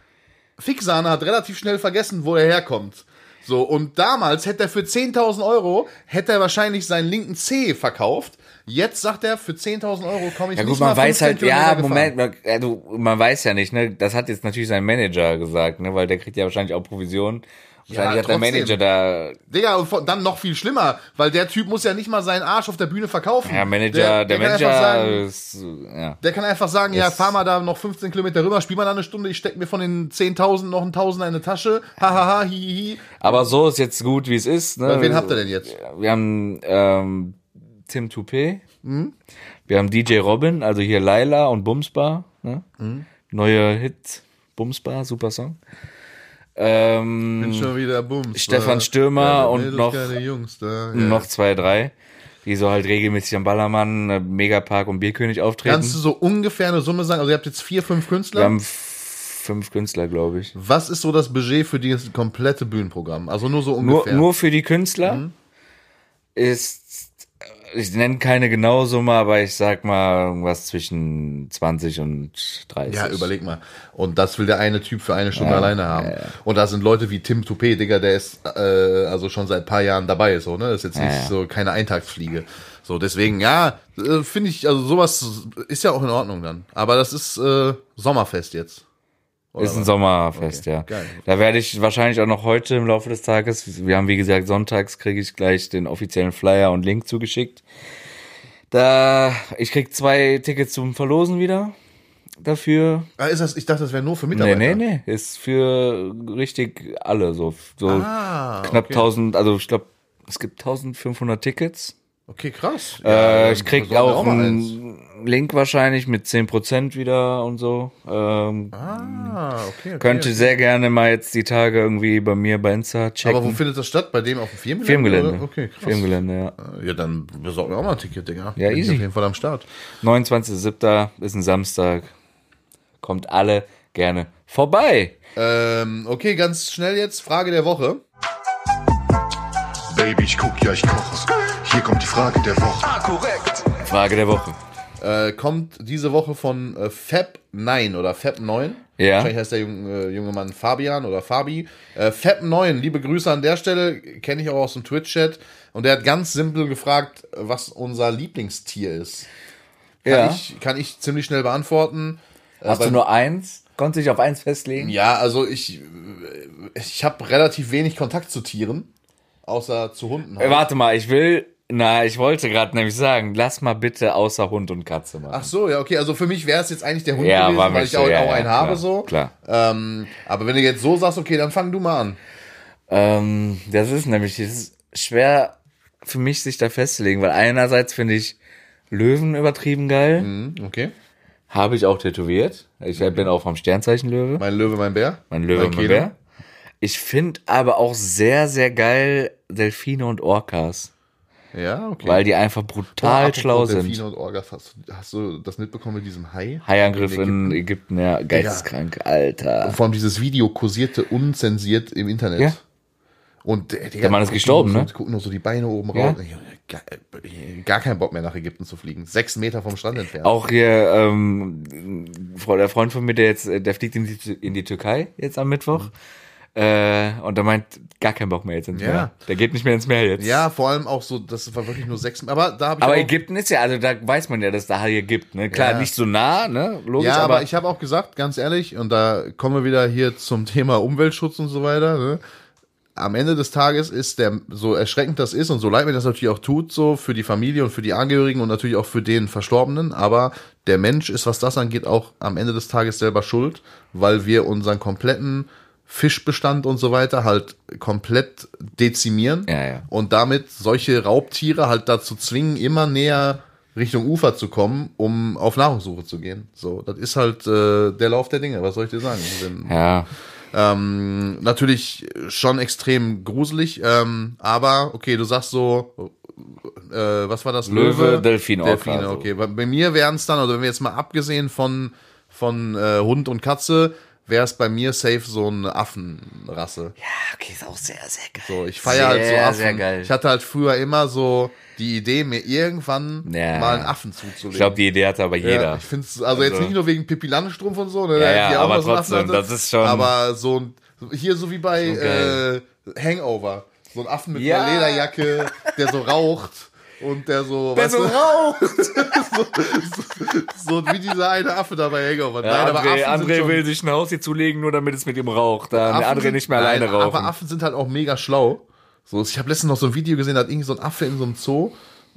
Fixsahne hat relativ schnell vergessen, wo er herkommt. So, und damals hätte er für 10.000 Euro, hätte er wahrscheinlich seinen linken C verkauft. Jetzt sagt er, für 10.000 Euro komme ich Ja nicht gut, man mal weiß 15 halt, ja. Moment, man, du, man weiß ja nicht, ne? Das hat jetzt natürlich sein Manager gesagt, ne? Weil der kriegt ja wahrscheinlich auch Provision. Wahrscheinlich hat der. Manager da. Digga, und dann noch viel schlimmer, weil der Typ muss ja nicht mal seinen Arsch auf der Bühne verkaufen. Ja, Manager, der, kann einfach Manager sagen, ist, ja. Der kann einfach sagen, ja, Ist- fahr mal da noch 15 Kilometer rüber, spiel mal da eine Stunde, ich steck mir von den 10.000 noch einen Tausender in eine Tasche, hahaha, hihihi. Aber so ist jetzt gut, wie es ist, ne? Wen habt ihr denn jetzt? Wir haben ähm, Tim Toupé. Mhm. Wir haben DJ Robin, also hier Laila und Bumsbar. Ne? Mhm. Neue Hit, Bumsbar, super Song. Ähm, Bin schon wieder Bums. Stefan? Stürmer Geile und noch- Jungs da. Ja. noch zwei, drei, die so halt regelmäßig am Ballermann, äh, Megapark und Bierkönig auftreten. Kannst du so ungefähr eine Summe sagen? Also ihr habt jetzt vier, fünf Künstler. Wir haben fünf Künstler, glaube ich. Was ist so das Budget für dieses komplette Bühnenprogramm? Also nur so Nur, ungefähr. nur für die Künstler Mhm. ist, ich nenne keine genaue Summe, aber ich sag mal irgendwas zwischen 20 und 30. ja, überleg mal. Und das will der eine Typ für eine Stunde alleine haben. Und da sind Leute wie Tim Toupé, Digga, der ist äh, also schon seit ein paar Jahren dabei, so, ne? Das ist jetzt nicht ja. so keine Eintagsfliege. So, deswegen, ja, äh, finde ich, also sowas ist ja auch in Ordnung dann. Aber das ist äh, Sommerfest jetzt. Oder Ist ein was? Sommerfest, Okay, ja. geil. Da werde ich wahrscheinlich auch noch heute im Laufe des Tages, wir haben wie gesagt sonntags kriege ich gleich den offiziellen Flyer und Link zugeschickt. Da, ich krieg zwei Tickets zum Verlosen wieder dafür. Ah, ist das, ich dachte, das wäre nur für Nee, Mitarbeiter. nee, nee, ist für richtig alle, so, so Ah, knapp okay. 1000, also ich glaube Es gibt 1500 Tickets. Okay, krass. Äh, Ja, ich krieg auch eins. einen Link wahrscheinlich mit 10% wieder und so. Ähm, Ah, okay. okay Könnt ihr sehr gerne mal jetzt die Tage irgendwie bei mir bei Insta checken. Aber wo findet das statt? Bei dem auf dem Firmengelände? Firmengelände. oder? Okay, krass. Firmengelände, ja. Ja, dann besorgen wir auch mal ein Ticket, Digga. Ja, Bin easy. auf jeden Fall am Start. 29.07. ist ein Samstag. Kommt alle gerne vorbei. Ähm, okay, ganz schnell jetzt. Frage der Woche. Baby, ich guck, ja, ich koche. Hier kommt die Frage der Woche. Frage der Woche. Äh, kommt diese Woche von äh, Fab9 oder Fab9. Ja. Wahrscheinlich heißt der junge, äh, junge Mann Fabian oder Fabi. Äh, Fab9, liebe Grüße an der Stelle. Kenne ich auch aus dem Twitch-Chat. Und der hat ganz simpel gefragt, was unser Lieblingstier ist. Kann, Ja. ich, kann ich ziemlich schnell beantworten. Hast Aber- du nur eins? Konntest dich auf eins festlegen? Ja, also ich, ich habe relativ wenig Kontakt zu Tieren, außer zu Hunden. Äh, halt. Warte mal, ich will. Na, ich wollte gerade nämlich sagen, lass mal bitte außer Hund und Katze machen. Ach so, ja, okay. Also für mich wäre es jetzt eigentlich der Hund Ja, gewesen, weil ich so, auch, ja, auch ja, einen klar, habe so. klar. Ähm, aber wenn du jetzt so sagst, okay, dann fang du mal an. Ähm, das ist nämlich das ist schwer für mich, sich da festzulegen, weil einerseits finde ich Löwen übertrieben geil. Hm, okay. Habe ich auch tätowiert. Ich bin auch vom Sternzeichen Löwe. Mein Löwe, mein Bär. Mein Löwe, mein Keno. Bär. Ich finde aber auch sehr, sehr geil Delfine und Orcas. Ja, okay. Weil die einfach brutal apropos schlau Delfine sind. und Orgas, hast, du- hast du das mitbekommen mit diesem Hai? Haiangriff In in Ägypten, ja, geisteskrank, Alter. Vor allem dieses Video kursierte unzensiert im Internet. Ja. Und der, Der Mann ist gestorben, ne? Gucken nur so die Beine oben Ja. raus. Gar, gar keinen Bock mehr nach Ägypten zu fliegen. Sechs Meter vom Strand entfernt. Auch hier, ähm, der Freund von mir, der jetzt, der fliegt in die, in die Türkei jetzt am Mittwoch. Äh, und der meint, gar keinen Bock mehr jetzt ins. Ja. Meer. Der geht nicht mehr ins Meer jetzt. Ja, vor allem auch so, das war wirklich nur sechs. Aber da habe ich Aber Ägypten ist ja, also da weiß man ja, dass da Haie gibt, ne? Klar, Ja. nicht so nah, ne? Logisch, Ja, aber, aber, ich habe auch gesagt, ganz ehrlich, und da kommen wir wieder hier zum Thema Umweltschutz und so weiter. Ne? Am Ende des Tages ist der, so erschreckend das ist und so leid mir das natürlich auch tut, so für die Familie und für die Angehörigen und natürlich auch für den Verstorbenen, aber der Mensch ist, was das angeht, auch am Ende des Tages selber schuld, weil wir unseren kompletten Fischbestand und so weiter halt komplett dezimieren Ja, ja. und damit solche Raubtiere halt dazu zwingen, immer näher Richtung Ufer zu kommen, um auf Nahrungssuche zu gehen. So, das ist halt äh, der Lauf der Dinge. Was soll ich dir sagen? Wenn, ja. ähm, natürlich schon extrem gruselig, ähm, aber okay, du sagst so, äh, was war das? Löwe, Delfin, Orca, Delfine, so. okay. Bei, bei mir wären es dann, oder wenn wir jetzt mal abgesehen von, von äh, Hund und Katze, wäre es bei mir safe so eine Affenrasse. Ja, okay, ist auch sehr, sehr geil. So, ich feiere halt so Affen. sehr geil. Ich hatte halt früher immer so die Idee, mir irgendwann Ja. mal einen Affen zuzulegen. Ich glaube, die Idee hatte aber jeder. Ja, ich finde es, also, jetzt Also- nicht nur wegen Pippi Langstrumpf und so, ne, Ja, ja, aber trotzdem, hatte, das ist schon- Aber so ein, hier so wie bei geil. äh, Hangover. So ein Affen mit Ja. einer Lederjacke, der so raucht und der so, weißt du, raucht. so wie dieser eine Affe da bei Hangover. Ja, Nein, aber André, Affen sind André will sich ein Haus hier zulegen, nur damit es mit ihm raucht. Dann der Affen André sind- nicht mehr nein, alleine rauchen. Aber Affen sind halt auch mega schlau. So, ich habe letztens noch so ein Video gesehen, da hat irgendwie so ein Affe in so einem Zoo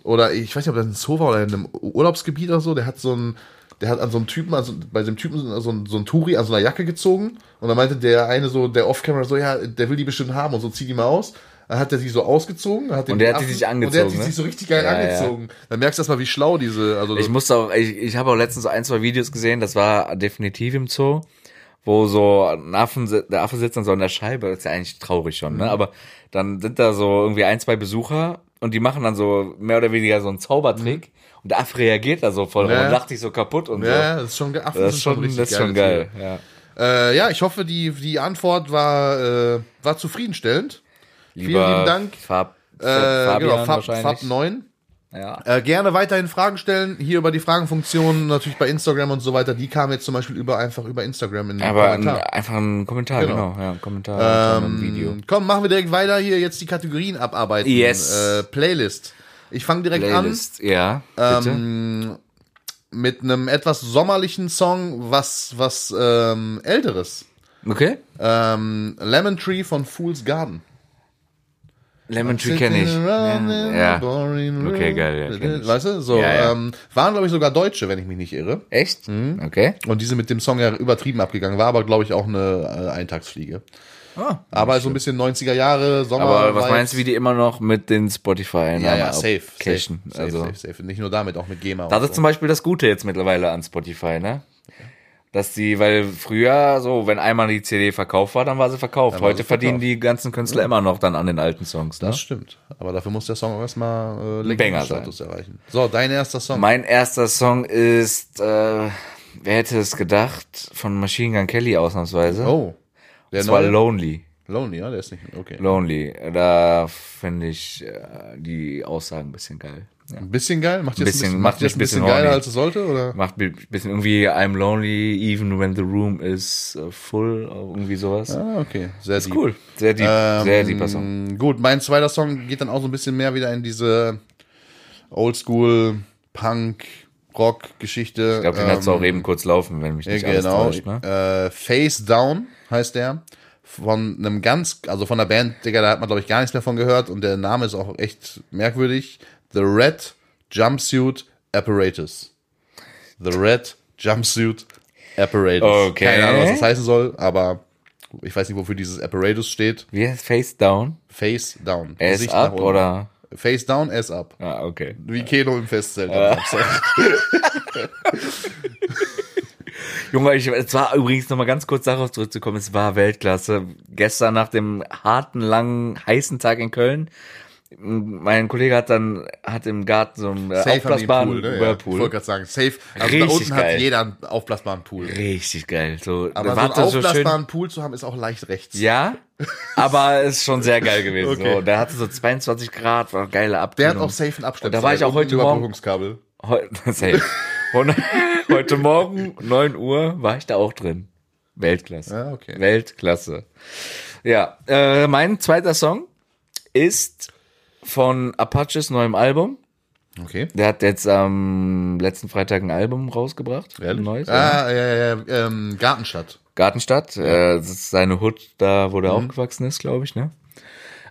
oder ich weiß nicht, ob das ein Zoo war oder in einem Urlaubsgebiet oder so, der hat so ein der hat an so einem Typen, also bei dem Typen so ein, so ein Touri an so einer Jacke gezogen und dann meinte der eine so, der Off-Camera so, ja, der will die bestimmt haben und so, zieh die mal aus. Dann hat er sie so ausgezogen. Hat den Und der hat sich Und der hat angezogen, die ne? sich so richtig geil Ja, ja. angezogen. Dann merkst du erstmal, wie schlau diese, also Ich musste auch, ich, ich habe auch letztens so ein, zwei Videos gesehen, das war definitiv im Zoo, wo so ein Affen, der Affe sitzt dann so an der Scheibe, das ist ja eigentlich traurig schon, Mhm. ne? Aber dann sind da so irgendwie ein, zwei Besucher und die machen dann so mehr oder weniger so einen Zaubertrick und der Affe reagiert da so voll Mhm. Ja. und lacht sich so kaputt und ja, ja, das ist schon, Affen so. Das ist schon, richtig das ist schon geile geil, ja. Äh, ja, ich hoffe, die, die Antwort war, äh, war zufriedenstellend. Lieber lieben Dank. Fab, Äh, Fabian genau, Fab. Fab 9. Ja. Äh, gerne weiterhin Fragen stellen, hier über die Fragenfunktion, natürlich bei Instagram und so weiter. Die kamen jetzt zum Beispiel über einfach über Instagram in den Aber ein, Kommentar. einfach ein Kommentar, Genau. genau. Ja, Kommentar, Ähm, Video. Komm, machen wir direkt weiter hier jetzt die Kategorien abarbeiten. Yes. Äh, Playlist. Ich fange direkt Playlist, ja, bitte. an ähm, mit einem etwas sommerlichen Song, was was ähm, älteres. okay. Ähm, Lemon Tree von Fool's Garden. Lemon Tree kenne ich. Ja. Okay, geil, ja. Weißt du, so, Ja, ja. Ähm, waren glaube ich sogar Deutsche, wenn ich mich nicht irre. Echt? Mhm. Okay. Und diese mit dem Song ja übertrieben abgegangen, war aber glaube ich auch eine äh, Eintagsfliege. Ah, Aber so ein bisschen 90er Jahre, Sommer. Aber was Vibes. meinst du, wie die immer noch mit den Spotify? Ja, ja, safe. Safe, safe, also, safe, safe. Nicht nur damit, auch mit GEMA. Das ist zum Beispiel das Gute jetzt mittlerweile an Spotify, ne? Dass die, weil früher so, wenn einmal die CD verkauft war, dann war sie verkauft. war Heute sie verdienen verkauft. die ganzen Künstler immer noch dann an den alten Songs, ne? Das stimmt. Aber dafür muss der Song auch erstmal äh, Banger Legendenstatus erreichen. So, dein erster Song. Mein erster Song ist, äh, wer hätte es gedacht, von Machine Gun Kelly ausnahmsweise. oh. Der das war neue? Lonely. Lonely, ja, der ist nicht. Okay. Lonely. Da finde ich äh, die Aussagen ein bisschen geil. Ja. Ein bisschen geil? Macht jetzt ein Bisschen- macht macht ein bisschen geiler, horny. als es sollte? Oder? Macht ein bisschen irgendwie I'm lonely even when the room is äh, full, irgendwie sowas. Ah, okay. Sehr Ist cool. Sehr deep, sehr deeper Song. Ähm, Gut, mein zweiter Song geht dann auch so ein bisschen mehr wieder in diese Oldschool Punk Rock Geschichte. Ich glaube, den hat's auch eben kurz laufen, wenn mich nicht alles genau. täuscht, ne? äh, Face Down heißt der. Von einem ganz, also von der Band, Digga, da hat man, glaube ich, gar nichts mehr von gehört und der Name ist auch echt merkwürdig. The Red Jumpsuit Apparatus. The Red Jumpsuit Apparatus. Okay. Keine Ahnung, was das heißen soll, aber ich weiß nicht, wofür dieses Apparatus steht. Wie heißt Face Down? Face Down. Ass Gesicht up oder? Face Down, Ass up. Ah, okay. Wie Keno im Festzelt. Samstag. Junge, ich, es war übrigens nochmal ganz kurz darauf zurückzukommen, es war Weltklasse. Gestern nach dem harten, langen, heißen Tag in Köln, mein Kollege hat dann, hat im Garten so einen äh, Safe aufblasbaren Pool, ne? Ja, ich Whirlpool. wollte gerade sagen, safe. Also da Richtig unten hat geil. jeder einen aufblasbaren Pool. Richtig geil. So, Aber so einen so aufblasbaren Pool zu haben, ist auch leicht rechts. Ja, aber ist schon sehr geil gewesen. Okay. So, der hatte so 22 Grad, war geile Der Abkühlung. hat auch safe einen Abstand. Da war ich auch heute Morgen-. Heu safe. Und heute Morgen, 9 Uhr, war ich da auch drin. Weltklasse. Ja, okay. Weltklasse. Ja, äh, mein zweiter Song ist von Apaches neuem Album. Okay. Der hat jetzt am letzten Freitag ein Album rausgebracht. Ein neues. ja. Ah, ja, ja, ja, ähm, Gartenstadt. Gartenstadt. Äh, das ist seine Hood, da wo Mhm. der aufgewachsen ist, glaube ich, ne?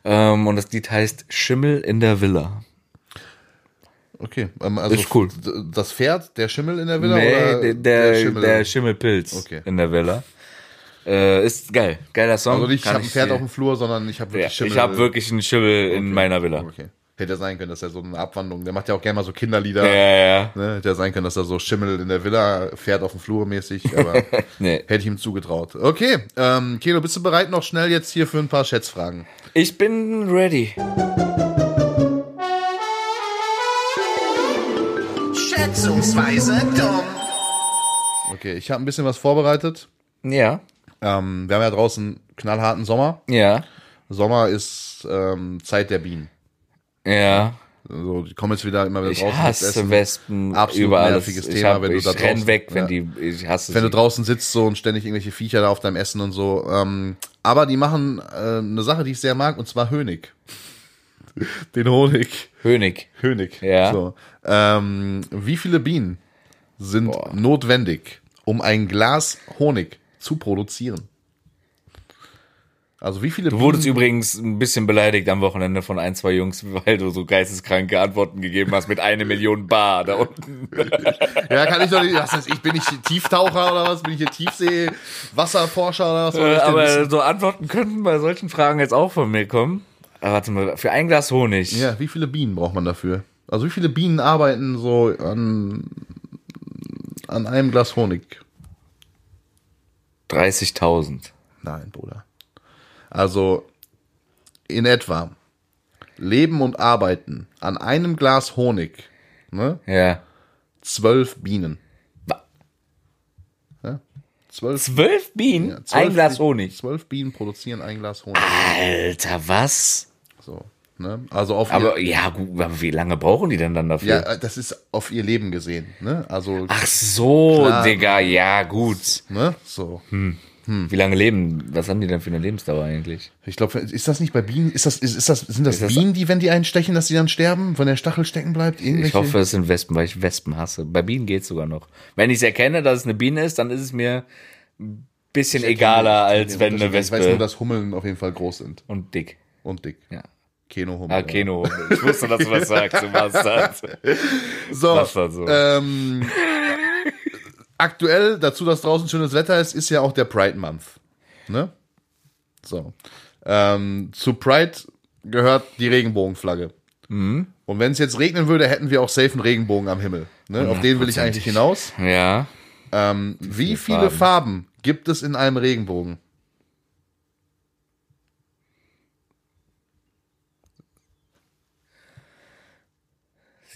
Ähm, und das Lied heißt Schimmel in der Villa. Okay. Ähm, also Ist cool. Das Pferd, der Schimmel in der Villa? nee, oder der, der, Schimmel? der Schimmelpilz Okay. in der Villa. Äh, ist geil. Geiler Song. also nicht, ich habe ein Pferd auf dem Flur, sondern ich habe ja, wirklich Schimmel. Ich habe wirklich einen Schimmel in meiner Villa. Okay. Hätte ja sein können, dass er so eine Abwandlung, der macht ja auch gerne mal so Kinderlieder. Ja, ja, ja. Ne, hätte ja sein können, dass er so Schimmel in der Villa, Pferd auf dem Flur mäßig, aber Nee. hätte ich ihm zugetraut. Okay, ähm, Keno, bist du bereit noch schnell jetzt hier für ein paar Schätzfragen? Ich bin ready. Schätzungsweise dumm. Okay, ich habe ein bisschen was vorbereitet. Ja. Ähm, wir haben ja draußen knallharten Sommer. Ja. Sommer ist ähm, Zeit der Bienen. Ja. Also, die kommen jetzt wieder immer wieder Ich draußen. was hasse. Wespen Absolut über alles. nerviges ich Thema, hab, wenn du ich da renn draußen- weg, wenn ja. die, ich hasse wenn du sie. draußen sitzt so und ständig irgendwelche Viecher da auf deinem Essen und so. Ähm, aber die machen äh, eine Sache, die ich sehr mag, und zwar Hönig. Den Honig. Hönig. Hönig. Ja. So. Ähm, wie viele Bienen sind notwendig, um ein Glas Honig zu produzieren? Also wie viele Du wurdest übrigens ein bisschen beleidigt am Wochenende von ein, zwei Jungs, weil du so geisteskranke Antworten gegeben hast mit eine Million Bar da unten. Ja, kann ich doch nicht. Was heißt, ich bin nicht Tieftaucher oder was? Bin ich hier Tiefsee-Wasserforscher oder was? denn Aber so Antworten könnten bei solchen Fragen jetzt auch von mir kommen. Aber warte mal, für ein Glas Honig. Ja, wie viele Bienen braucht man dafür? Also wie viele Bienen arbeiten so an, an einem Glas Honig? 30.000. Nein, Bruder. Also in etwa leben und arbeiten an einem Glas Honig, ne? Ja. Zwölf Bienen. Ja? Zwölf, Zwölf Bienen? ja, zwölf ein Glas Honig. Zwölf Bienen produzieren ein Glas Honig. Alter, was? So, ne? Also auf Aber ihr, ja, gut, aber wie lange brauchen die denn dann dafür? ja, das ist auf ihr Leben gesehen, ne? Also, Ach so, Klar. Digga, ja, gut. ne? So. Wie lange leben? Was haben die denn für eine Lebensdauer eigentlich? Ich glaube, ist das nicht bei Bienen? Ist das, ist, ist das, sind das, das- Bienen, die, wenn die einen stechen, dass die dann sterben, wenn der Stachel stecken bleibt? Ich Irgendwelche? hoffe, es sind Wespen, weil ich Wespen hasse. Bei Bienen geht's sogar noch. Wenn ich es erkenne, dass es eine Biene ist, dann ist es mir ein bisschen egaler, als wenn eine Ich weiß nur, Wespe dass Hummeln auf jeden Fall groß sind und dick. und dick. Ja. Kenohummel. Ah, Keno. Ich wusste, dass du was sagst, du Bastard. So, Bastard so. Ähm, aktuell, dazu, dass draußen schönes Wetter ist, ist ja auch der Pride Month. Ne? So. Ähm, zu Pride gehört die Regenbogenflagge. Mhm. Und wenn es jetzt regnen würde, hätten wir auch safe einen Regenbogen am Himmel. Ne? Auf den will ich eigentlich hinaus. Ja. Ähm, wie viele viele Farben gibt es in einem Regenbogen?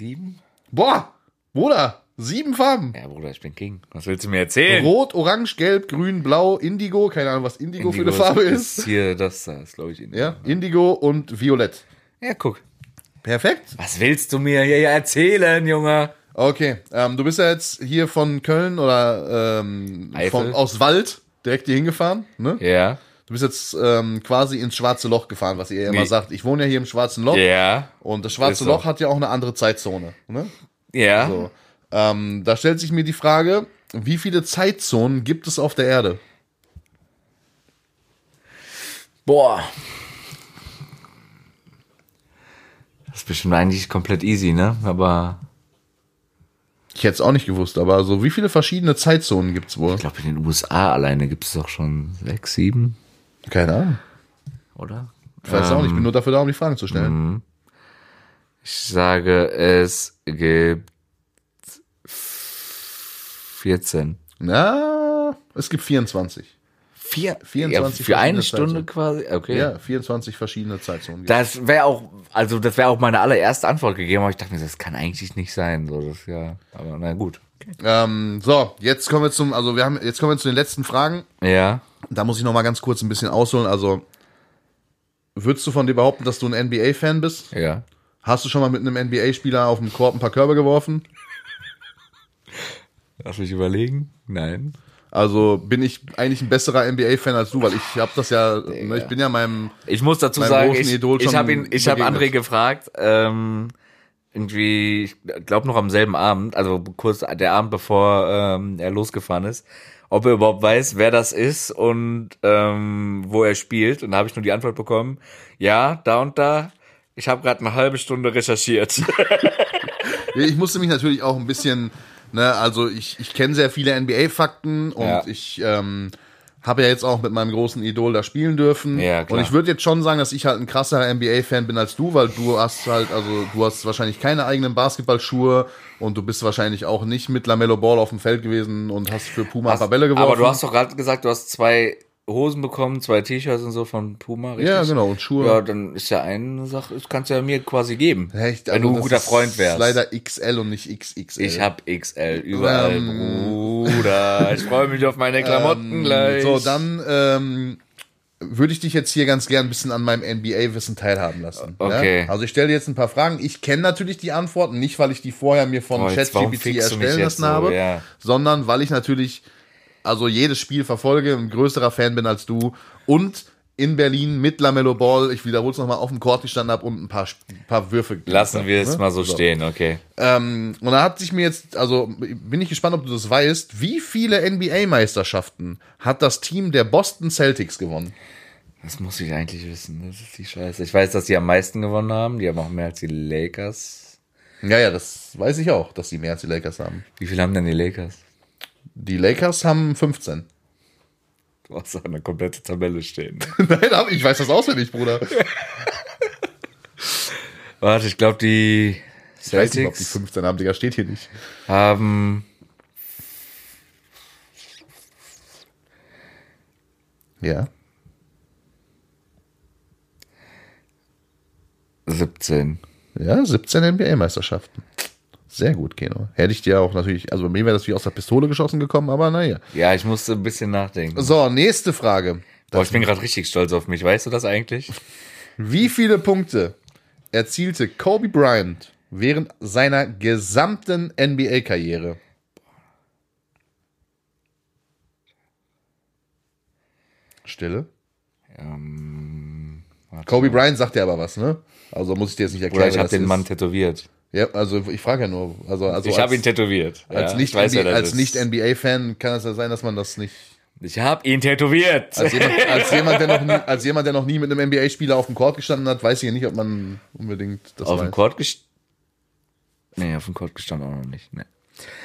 Sieben? Boah, Bruder, sieben Farben. Ja, Bruder, ich bin King. Was willst du mir erzählen? Rot, Orange, Gelb, Grün, Blau, Indigo, keine Ahnung, was Indigo, für eine Indigo Farbe ist. Hier, das da ist, glaube ich, Indigo. Ja, Indigo und Violett. Ja, guck. Perfekt. Was willst du mir hier erzählen, Junge? Okay, ähm, du bist ja jetzt hier von Köln oder ähm, von, aus Wald direkt hier hingefahren. Ne? Ja. Du bist jetzt ähm, quasi ins Schwarze Loch gefahren, was ihr ja immer Nee. sagt. Ich wohne ja hier im Schwarzen Loch Ja. und das Schwarze Ist so. Loch hat ja auch eine andere Zeitzone. Ne? Ja. So. Ähm, da stellt sich mir die Frage, wie viele Zeitzonen gibt es auf der Erde? Boah. Das ist bestimmt eigentlich komplett easy, ne? Aber Ich hätte es auch nicht gewusst, aber so wie viele verschiedene Zeitzonen gibt's wohl? ich glaube, in den USA alleine gibt es doch schon sechs, sieben, Keine Ahnung. oder? Ich weiß auch nicht, ich bin nur dafür da, um die Fragen zu stellen. Ich sage, es gibt 14. Na, es gibt 24. Vier, 24 ja, für eine Stunde quasi? Okay. Ja, 24 verschiedene Zeitzonen. Das wäre auch, also das wäre auch meine allererste Antwort gegeben, aber ich dachte mir, das kann eigentlich nicht sein. So, das ja, aber na gut. Ähm, so, jetzt kommen wir zum, also wir haben, jetzt kommen wir zu den letzten Fragen. Ja. Da muss ich noch mal ganz kurz ein bisschen ausholen. Also, würdest du von dir behaupten, dass du ein NBA-Fan bist? Ja. Hast du schon mal mit einem NBA-Spieler auf dem Korb ein paar Körbe geworfen? Lass mich überlegen. Nein. Also bin ich eigentlich ein besserer NBA-Fan als du, weil ich habe das ja, ne, ich bin ja meinem, Ich muss dazu sagen, großen ich, Idol ich habe ihn, ich habe. André gefragt, ähm, irgendwie, ich glaube noch am selben Abend, also kurz der Abend bevor ähm, er losgefahren ist, ob er überhaupt weiß, wer das ist und ähm, wo er spielt. Und da habe ich nur die Antwort bekommen, ja, da und da. Ich habe gerade eine halbe Stunde recherchiert. ich musste mich natürlich auch ein bisschen, ne, also ich, ich kenne sehr viele NBA-Fakten und Ja. ich ähm, habe ja jetzt auch mit meinem großen Idol da spielen dürfen. Ja, klar. Und ich würde jetzt schon sagen, dass ich halt ein krasserer NBA-Fan bin als du, weil du hast halt, also du hast wahrscheinlich keine eigenen Basketballschuhe und du bist wahrscheinlich auch nicht mit Lamello Ball auf dem Feld gewesen und hast für Puma ein paar Bälle geworfen. Aber du hast doch gerade gesagt, du hast zwei Hosen bekommen, zwei T-Shirts und so von Puma, richtig? Ja, genau, und Schuhe. Ja, dann ist ja eine Sache, das kannst du ja mir quasi geben. Echt? wenn Also du ein guter ist Freund wärst. Leider XL und nicht XXL. Ich hab XL überall, Ähm, Bruder. Ich freue mich auf meine Klamotten gleich. So, dann ähm, würde ich dich jetzt hier ganz gern ein bisschen an meinem NBA-Wissen teilhaben lassen. Okay. Ja? Also ich stelle dir jetzt ein paar Fragen. Ich kenne natürlich die Antworten, nicht weil ich die vorher mir von Oh, ChatGPT erstellen lassen so? habe, Ja. sondern weil ich natürlich also jedes Spiel verfolge, ein größerer Fan bin als du und in Berlin mit Lamello Ball, ich wiederhole es nochmal, auf dem Court gestanden habe und ein paar, ein paar Würfe Lassen habe, wir es ne? mal so stehen, okay. Ähm, und da hat sich mir jetzt, also bin ich gespannt, ob du das weißt, wie viele NBA-Meisterschaften hat das Team der Boston Celtics gewonnen? Das muss ich eigentlich wissen. Das ist die Scheiße. Ich weiß, dass die am meisten gewonnen haben. Die haben auch mehr als die Lakers. Ja, ja, das weiß ich auch, dass die mehr als die Lakers haben. Wie viel haben denn die Lakers? Die Lakers haben 15. Du hast da eine komplette Tabelle stehen. Nein, aber ich weiß das auswendig, Bruder. Warte, ich glaube, die Ich weiß nicht, ob die Celtics 15 haben, Digga, steht hier nicht. haben Ja. 17. Ja, 17 NBA-Meisterschaften. Sehr gut, Keno. Hätte ich dir auch natürlich, also bei mir wäre das wie aus der Pistole geschossen gekommen, aber naja. Ja, ich musste ein bisschen nachdenken. So, nächste Frage. Boah, ich bin gerade richtig stolz auf mich. Weißt du das eigentlich? Wie viele Punkte erzielte Kobe Bryant während seiner gesamten NBA-Karriere? Stille. Ähm, Kobe mal. Bryant sagt ja aber was, ne? Also muss ich dir jetzt nicht erklären. Oder ich habe den. Mann tätowiert. Ja, also ich frage ja nur. Also, also ich habe ihn tätowiert. als Ja, nicht, als nicht NBA-Fan kann es ja sein, dass man das nicht. Ich habe ihn tätowiert. Als jemand, als jemand, der noch nie, als jemand, der noch nie mit einem NBA-Spieler auf dem Court gestanden hat, weiß ich ja nicht, ob man unbedingt das auf weiß. dem Court gestanden? Nee, auf dem Court gestanden auch noch nicht. Nee.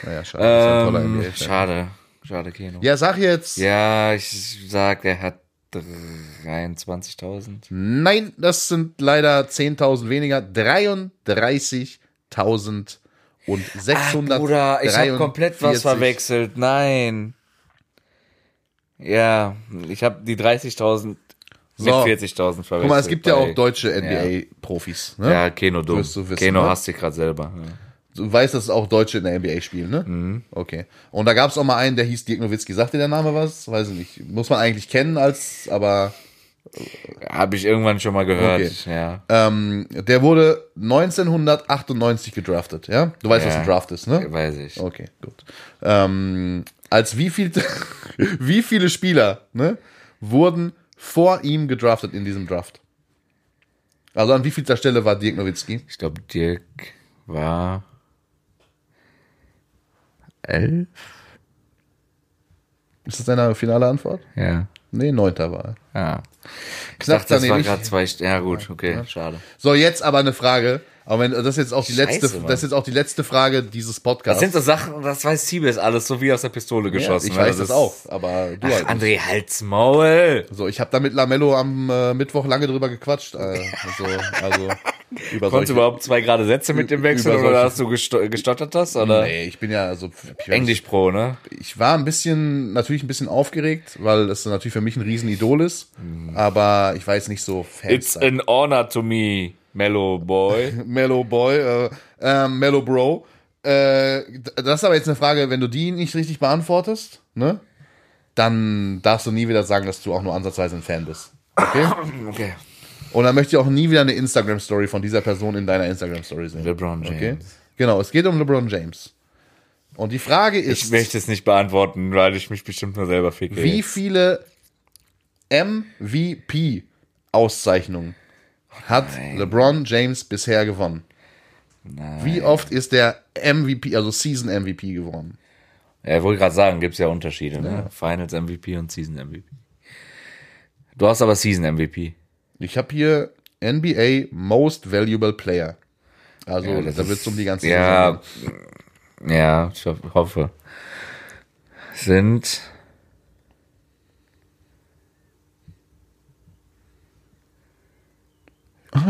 Naja, schade. das ist ein toller Ähm, schade. Schade, Keno. Ja, sag jetzt. Ja, ich sag, er hat 23.000. Nein, das sind leider 10.000 weniger. 33.000 und 600. Bruder, ich habe komplett was verwechselt. Nein. Ja, ich habe die 30.000 mit So. 40.000 verwechselt. Guck mal, es gibt ja auch deutsche NBA-Profis. Ne? Ja, Keno dumm. Du wissen, Keno ne? hasst dich gerade selber. Ja. Du weißt, dass es auch Deutsche in der NBA spielen, ne? Mhm. Okay. Und da gab es auch mal einen, der hieß Dirk Nowitzki. Sagt dir der Name was? Weiß ich nicht. Muss man eigentlich kennen als, aber Habe ich irgendwann schon mal gehört. Okay. Ja. ähm, der wurde 1998 gedraftet, ja? Du weißt, Ja. was ein Draft ist, ne? Weiß ich. Okay, gut. Ähm, als wie viel, wie viele Spieler, ne, wurden vor ihm gedraftet in diesem Draft? Also an wie vielter Stelle war Dirk Nowitzki? Ich glaube, Dirk war elf. Ist das deine finale Antwort? Ja. Nee, neunter war er. Ja. Ich Knapp dachte, das war gerade zwei. Ja gut, okay, schade. So, jetzt aber eine Frage. Aber wenn, das ist jetzt auch die Scheiße, letzte, Mann. das ist jetzt auch die letzte Frage dieses Podcasts. Das sind so Sachen, das weiß Siebes alles so wie aus der Pistole ja, geschossen. ich ne? weiß das, auch, aber du Ach, halt. André, halt's Maul. So, ich habe da mit Lamello am äh, Mittwoch lange drüber gequatscht. Äh, also, also über Konntest solche- du überhaupt zwei gerade Sätze mit dem Wechsel Über oder solche- hast du gesto gestottert das? Oder? Nee, ich bin ja also ich, Englisch Pro, ne? Ich war ein bisschen, natürlich ein bisschen aufgeregt, weil es natürlich für mich ein Riesenidol ist. Aber ich weiß nicht so It's Fans. an honor to me, Mellow Boy. Mellow Boy, äh, äh, Mellow Bro. Äh, das ist aber jetzt eine Frage, wenn du die nicht richtig beantwortest, ne? Dann darfst du nie wieder sagen, dass du auch nur ansatzweise ein Fan bist. Okay? Okay. Und dann möchte ich auch nie wieder eine Instagram-Story von dieser Person in deiner Instagram-Story sehen. LeBron James. Okay? Genau, es geht um LeBron James. Und die Frage ist, Ich möchte es nicht beantworten, weil ich mich bestimmt nur selber ficke. wie viele MVP-Auszeichnungen hat LeBron James bisher gewonnen? Wie oft ist der MVP, also Season MVP geworden? Ja, ich wollte gerade sagen, gibt's ja Unterschiede, ne? Finals MVP und Season MVP. Du hast aber Season MVP. Ich habe hier NBA Most Valuable Player. Also Ja, das da wird es um die ganze Ja, Saison ja, ich ho- hoffe. Sind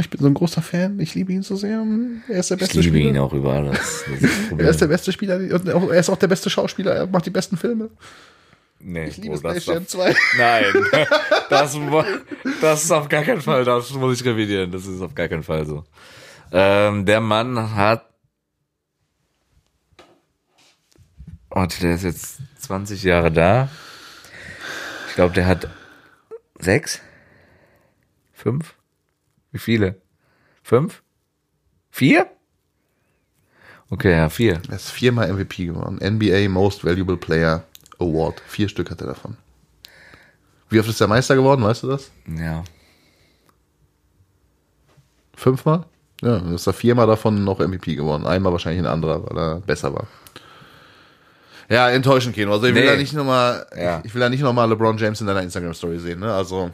ich bin so ein großer Fan. Ich liebe ihn so sehr. Er ist der ich beste liebe Spieler. ihn auch über alles. Er ist der beste Spieler. Er ist auch der beste Schauspieler. Er macht die besten Filme. nee, Ich liebe oh, das Space Jam darf- 2. Nein, das, das ist auf gar keinen Fall, das muss ich revidieren, das ist auf gar keinen Fall so. Ähm, der Mann hat, warte, der ist jetzt 20 Jahre da. Ich glaube, der hat sechs, fünf, wie viele? Fünf? Vier? Okay, ja, vier. Er ist viermal MVP geworden. NBA Most Valuable Player Award. Vier Stück hat er davon. Wie oft ist der Meister geworden, weißt du das? Ja. Fünfmal? Ja, dann ist er viermal davon noch MVP geworden. Einmal wahrscheinlich ein anderer, weil er besser war. Ja, enttäuschend, Keno. Also ich will Nee. da nicht nochmal, Ja. ich will da nicht nochmal LeBron James in deiner Instagram-Story sehen, ne? Also,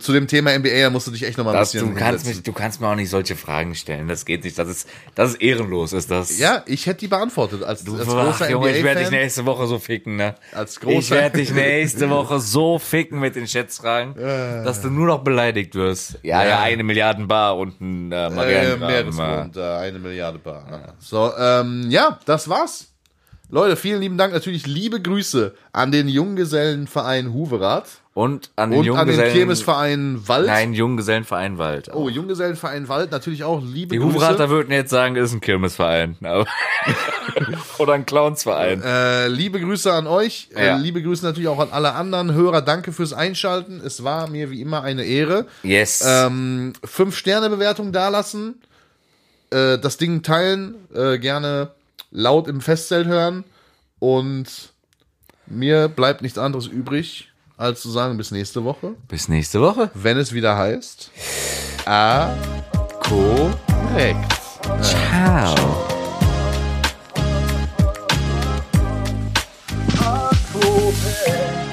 zu dem Thema NBA, da musst du dich echt nochmal ein bisschen du, kannst hinsetzen. mich, du kannst mir auch nicht solche Fragen stellen. Das geht nicht. Das ist, das ist ehrenlos, ist das. Ja, ich hätte die beantwortet. Als, als Ach, großer Junge, ich werde dich nächste Woche so ficken, ne? Als großer- ich werde dich nächste Woche so ficken mit den Schätzfragen, dass du nur noch beleidigt wirst. Ja, ja, Ja. eine Milliarden Bar und ein äh, Äh, Marianengraben. Meeresgrund, äh, eine Milliarde Bar. So, ähm, ja, das war's. Leute, vielen lieben Dank. Natürlich liebe Grüße an den Junggesellenverein Huverath und an den und an den. Kirmesverein Wald. Nein, Junggesellenverein Wald. Oh, Junggesellenverein Wald, natürlich auch liebe Die Grüße. Huverater würden jetzt sagen, ist ein Kirmesverein. Oder ein Clownsverein. Äh, liebe Grüße an euch. Äh, Ja. liebe Grüße natürlich auch an alle anderen Hörer. Danke fürs Einschalten. Es war mir wie immer eine Ehre. Yes. Ähm, fünf Sterne Bewertung dalassen. Äh, das Ding teilen. Äh, gerne laut im Festzelt hören. Und mir bleibt nichts anderes übrig, als zu sagen, bis nächste Woche. Bis nächste Woche. Wenn es wieder heißt. A. Korrekt. Ciao. Oktober.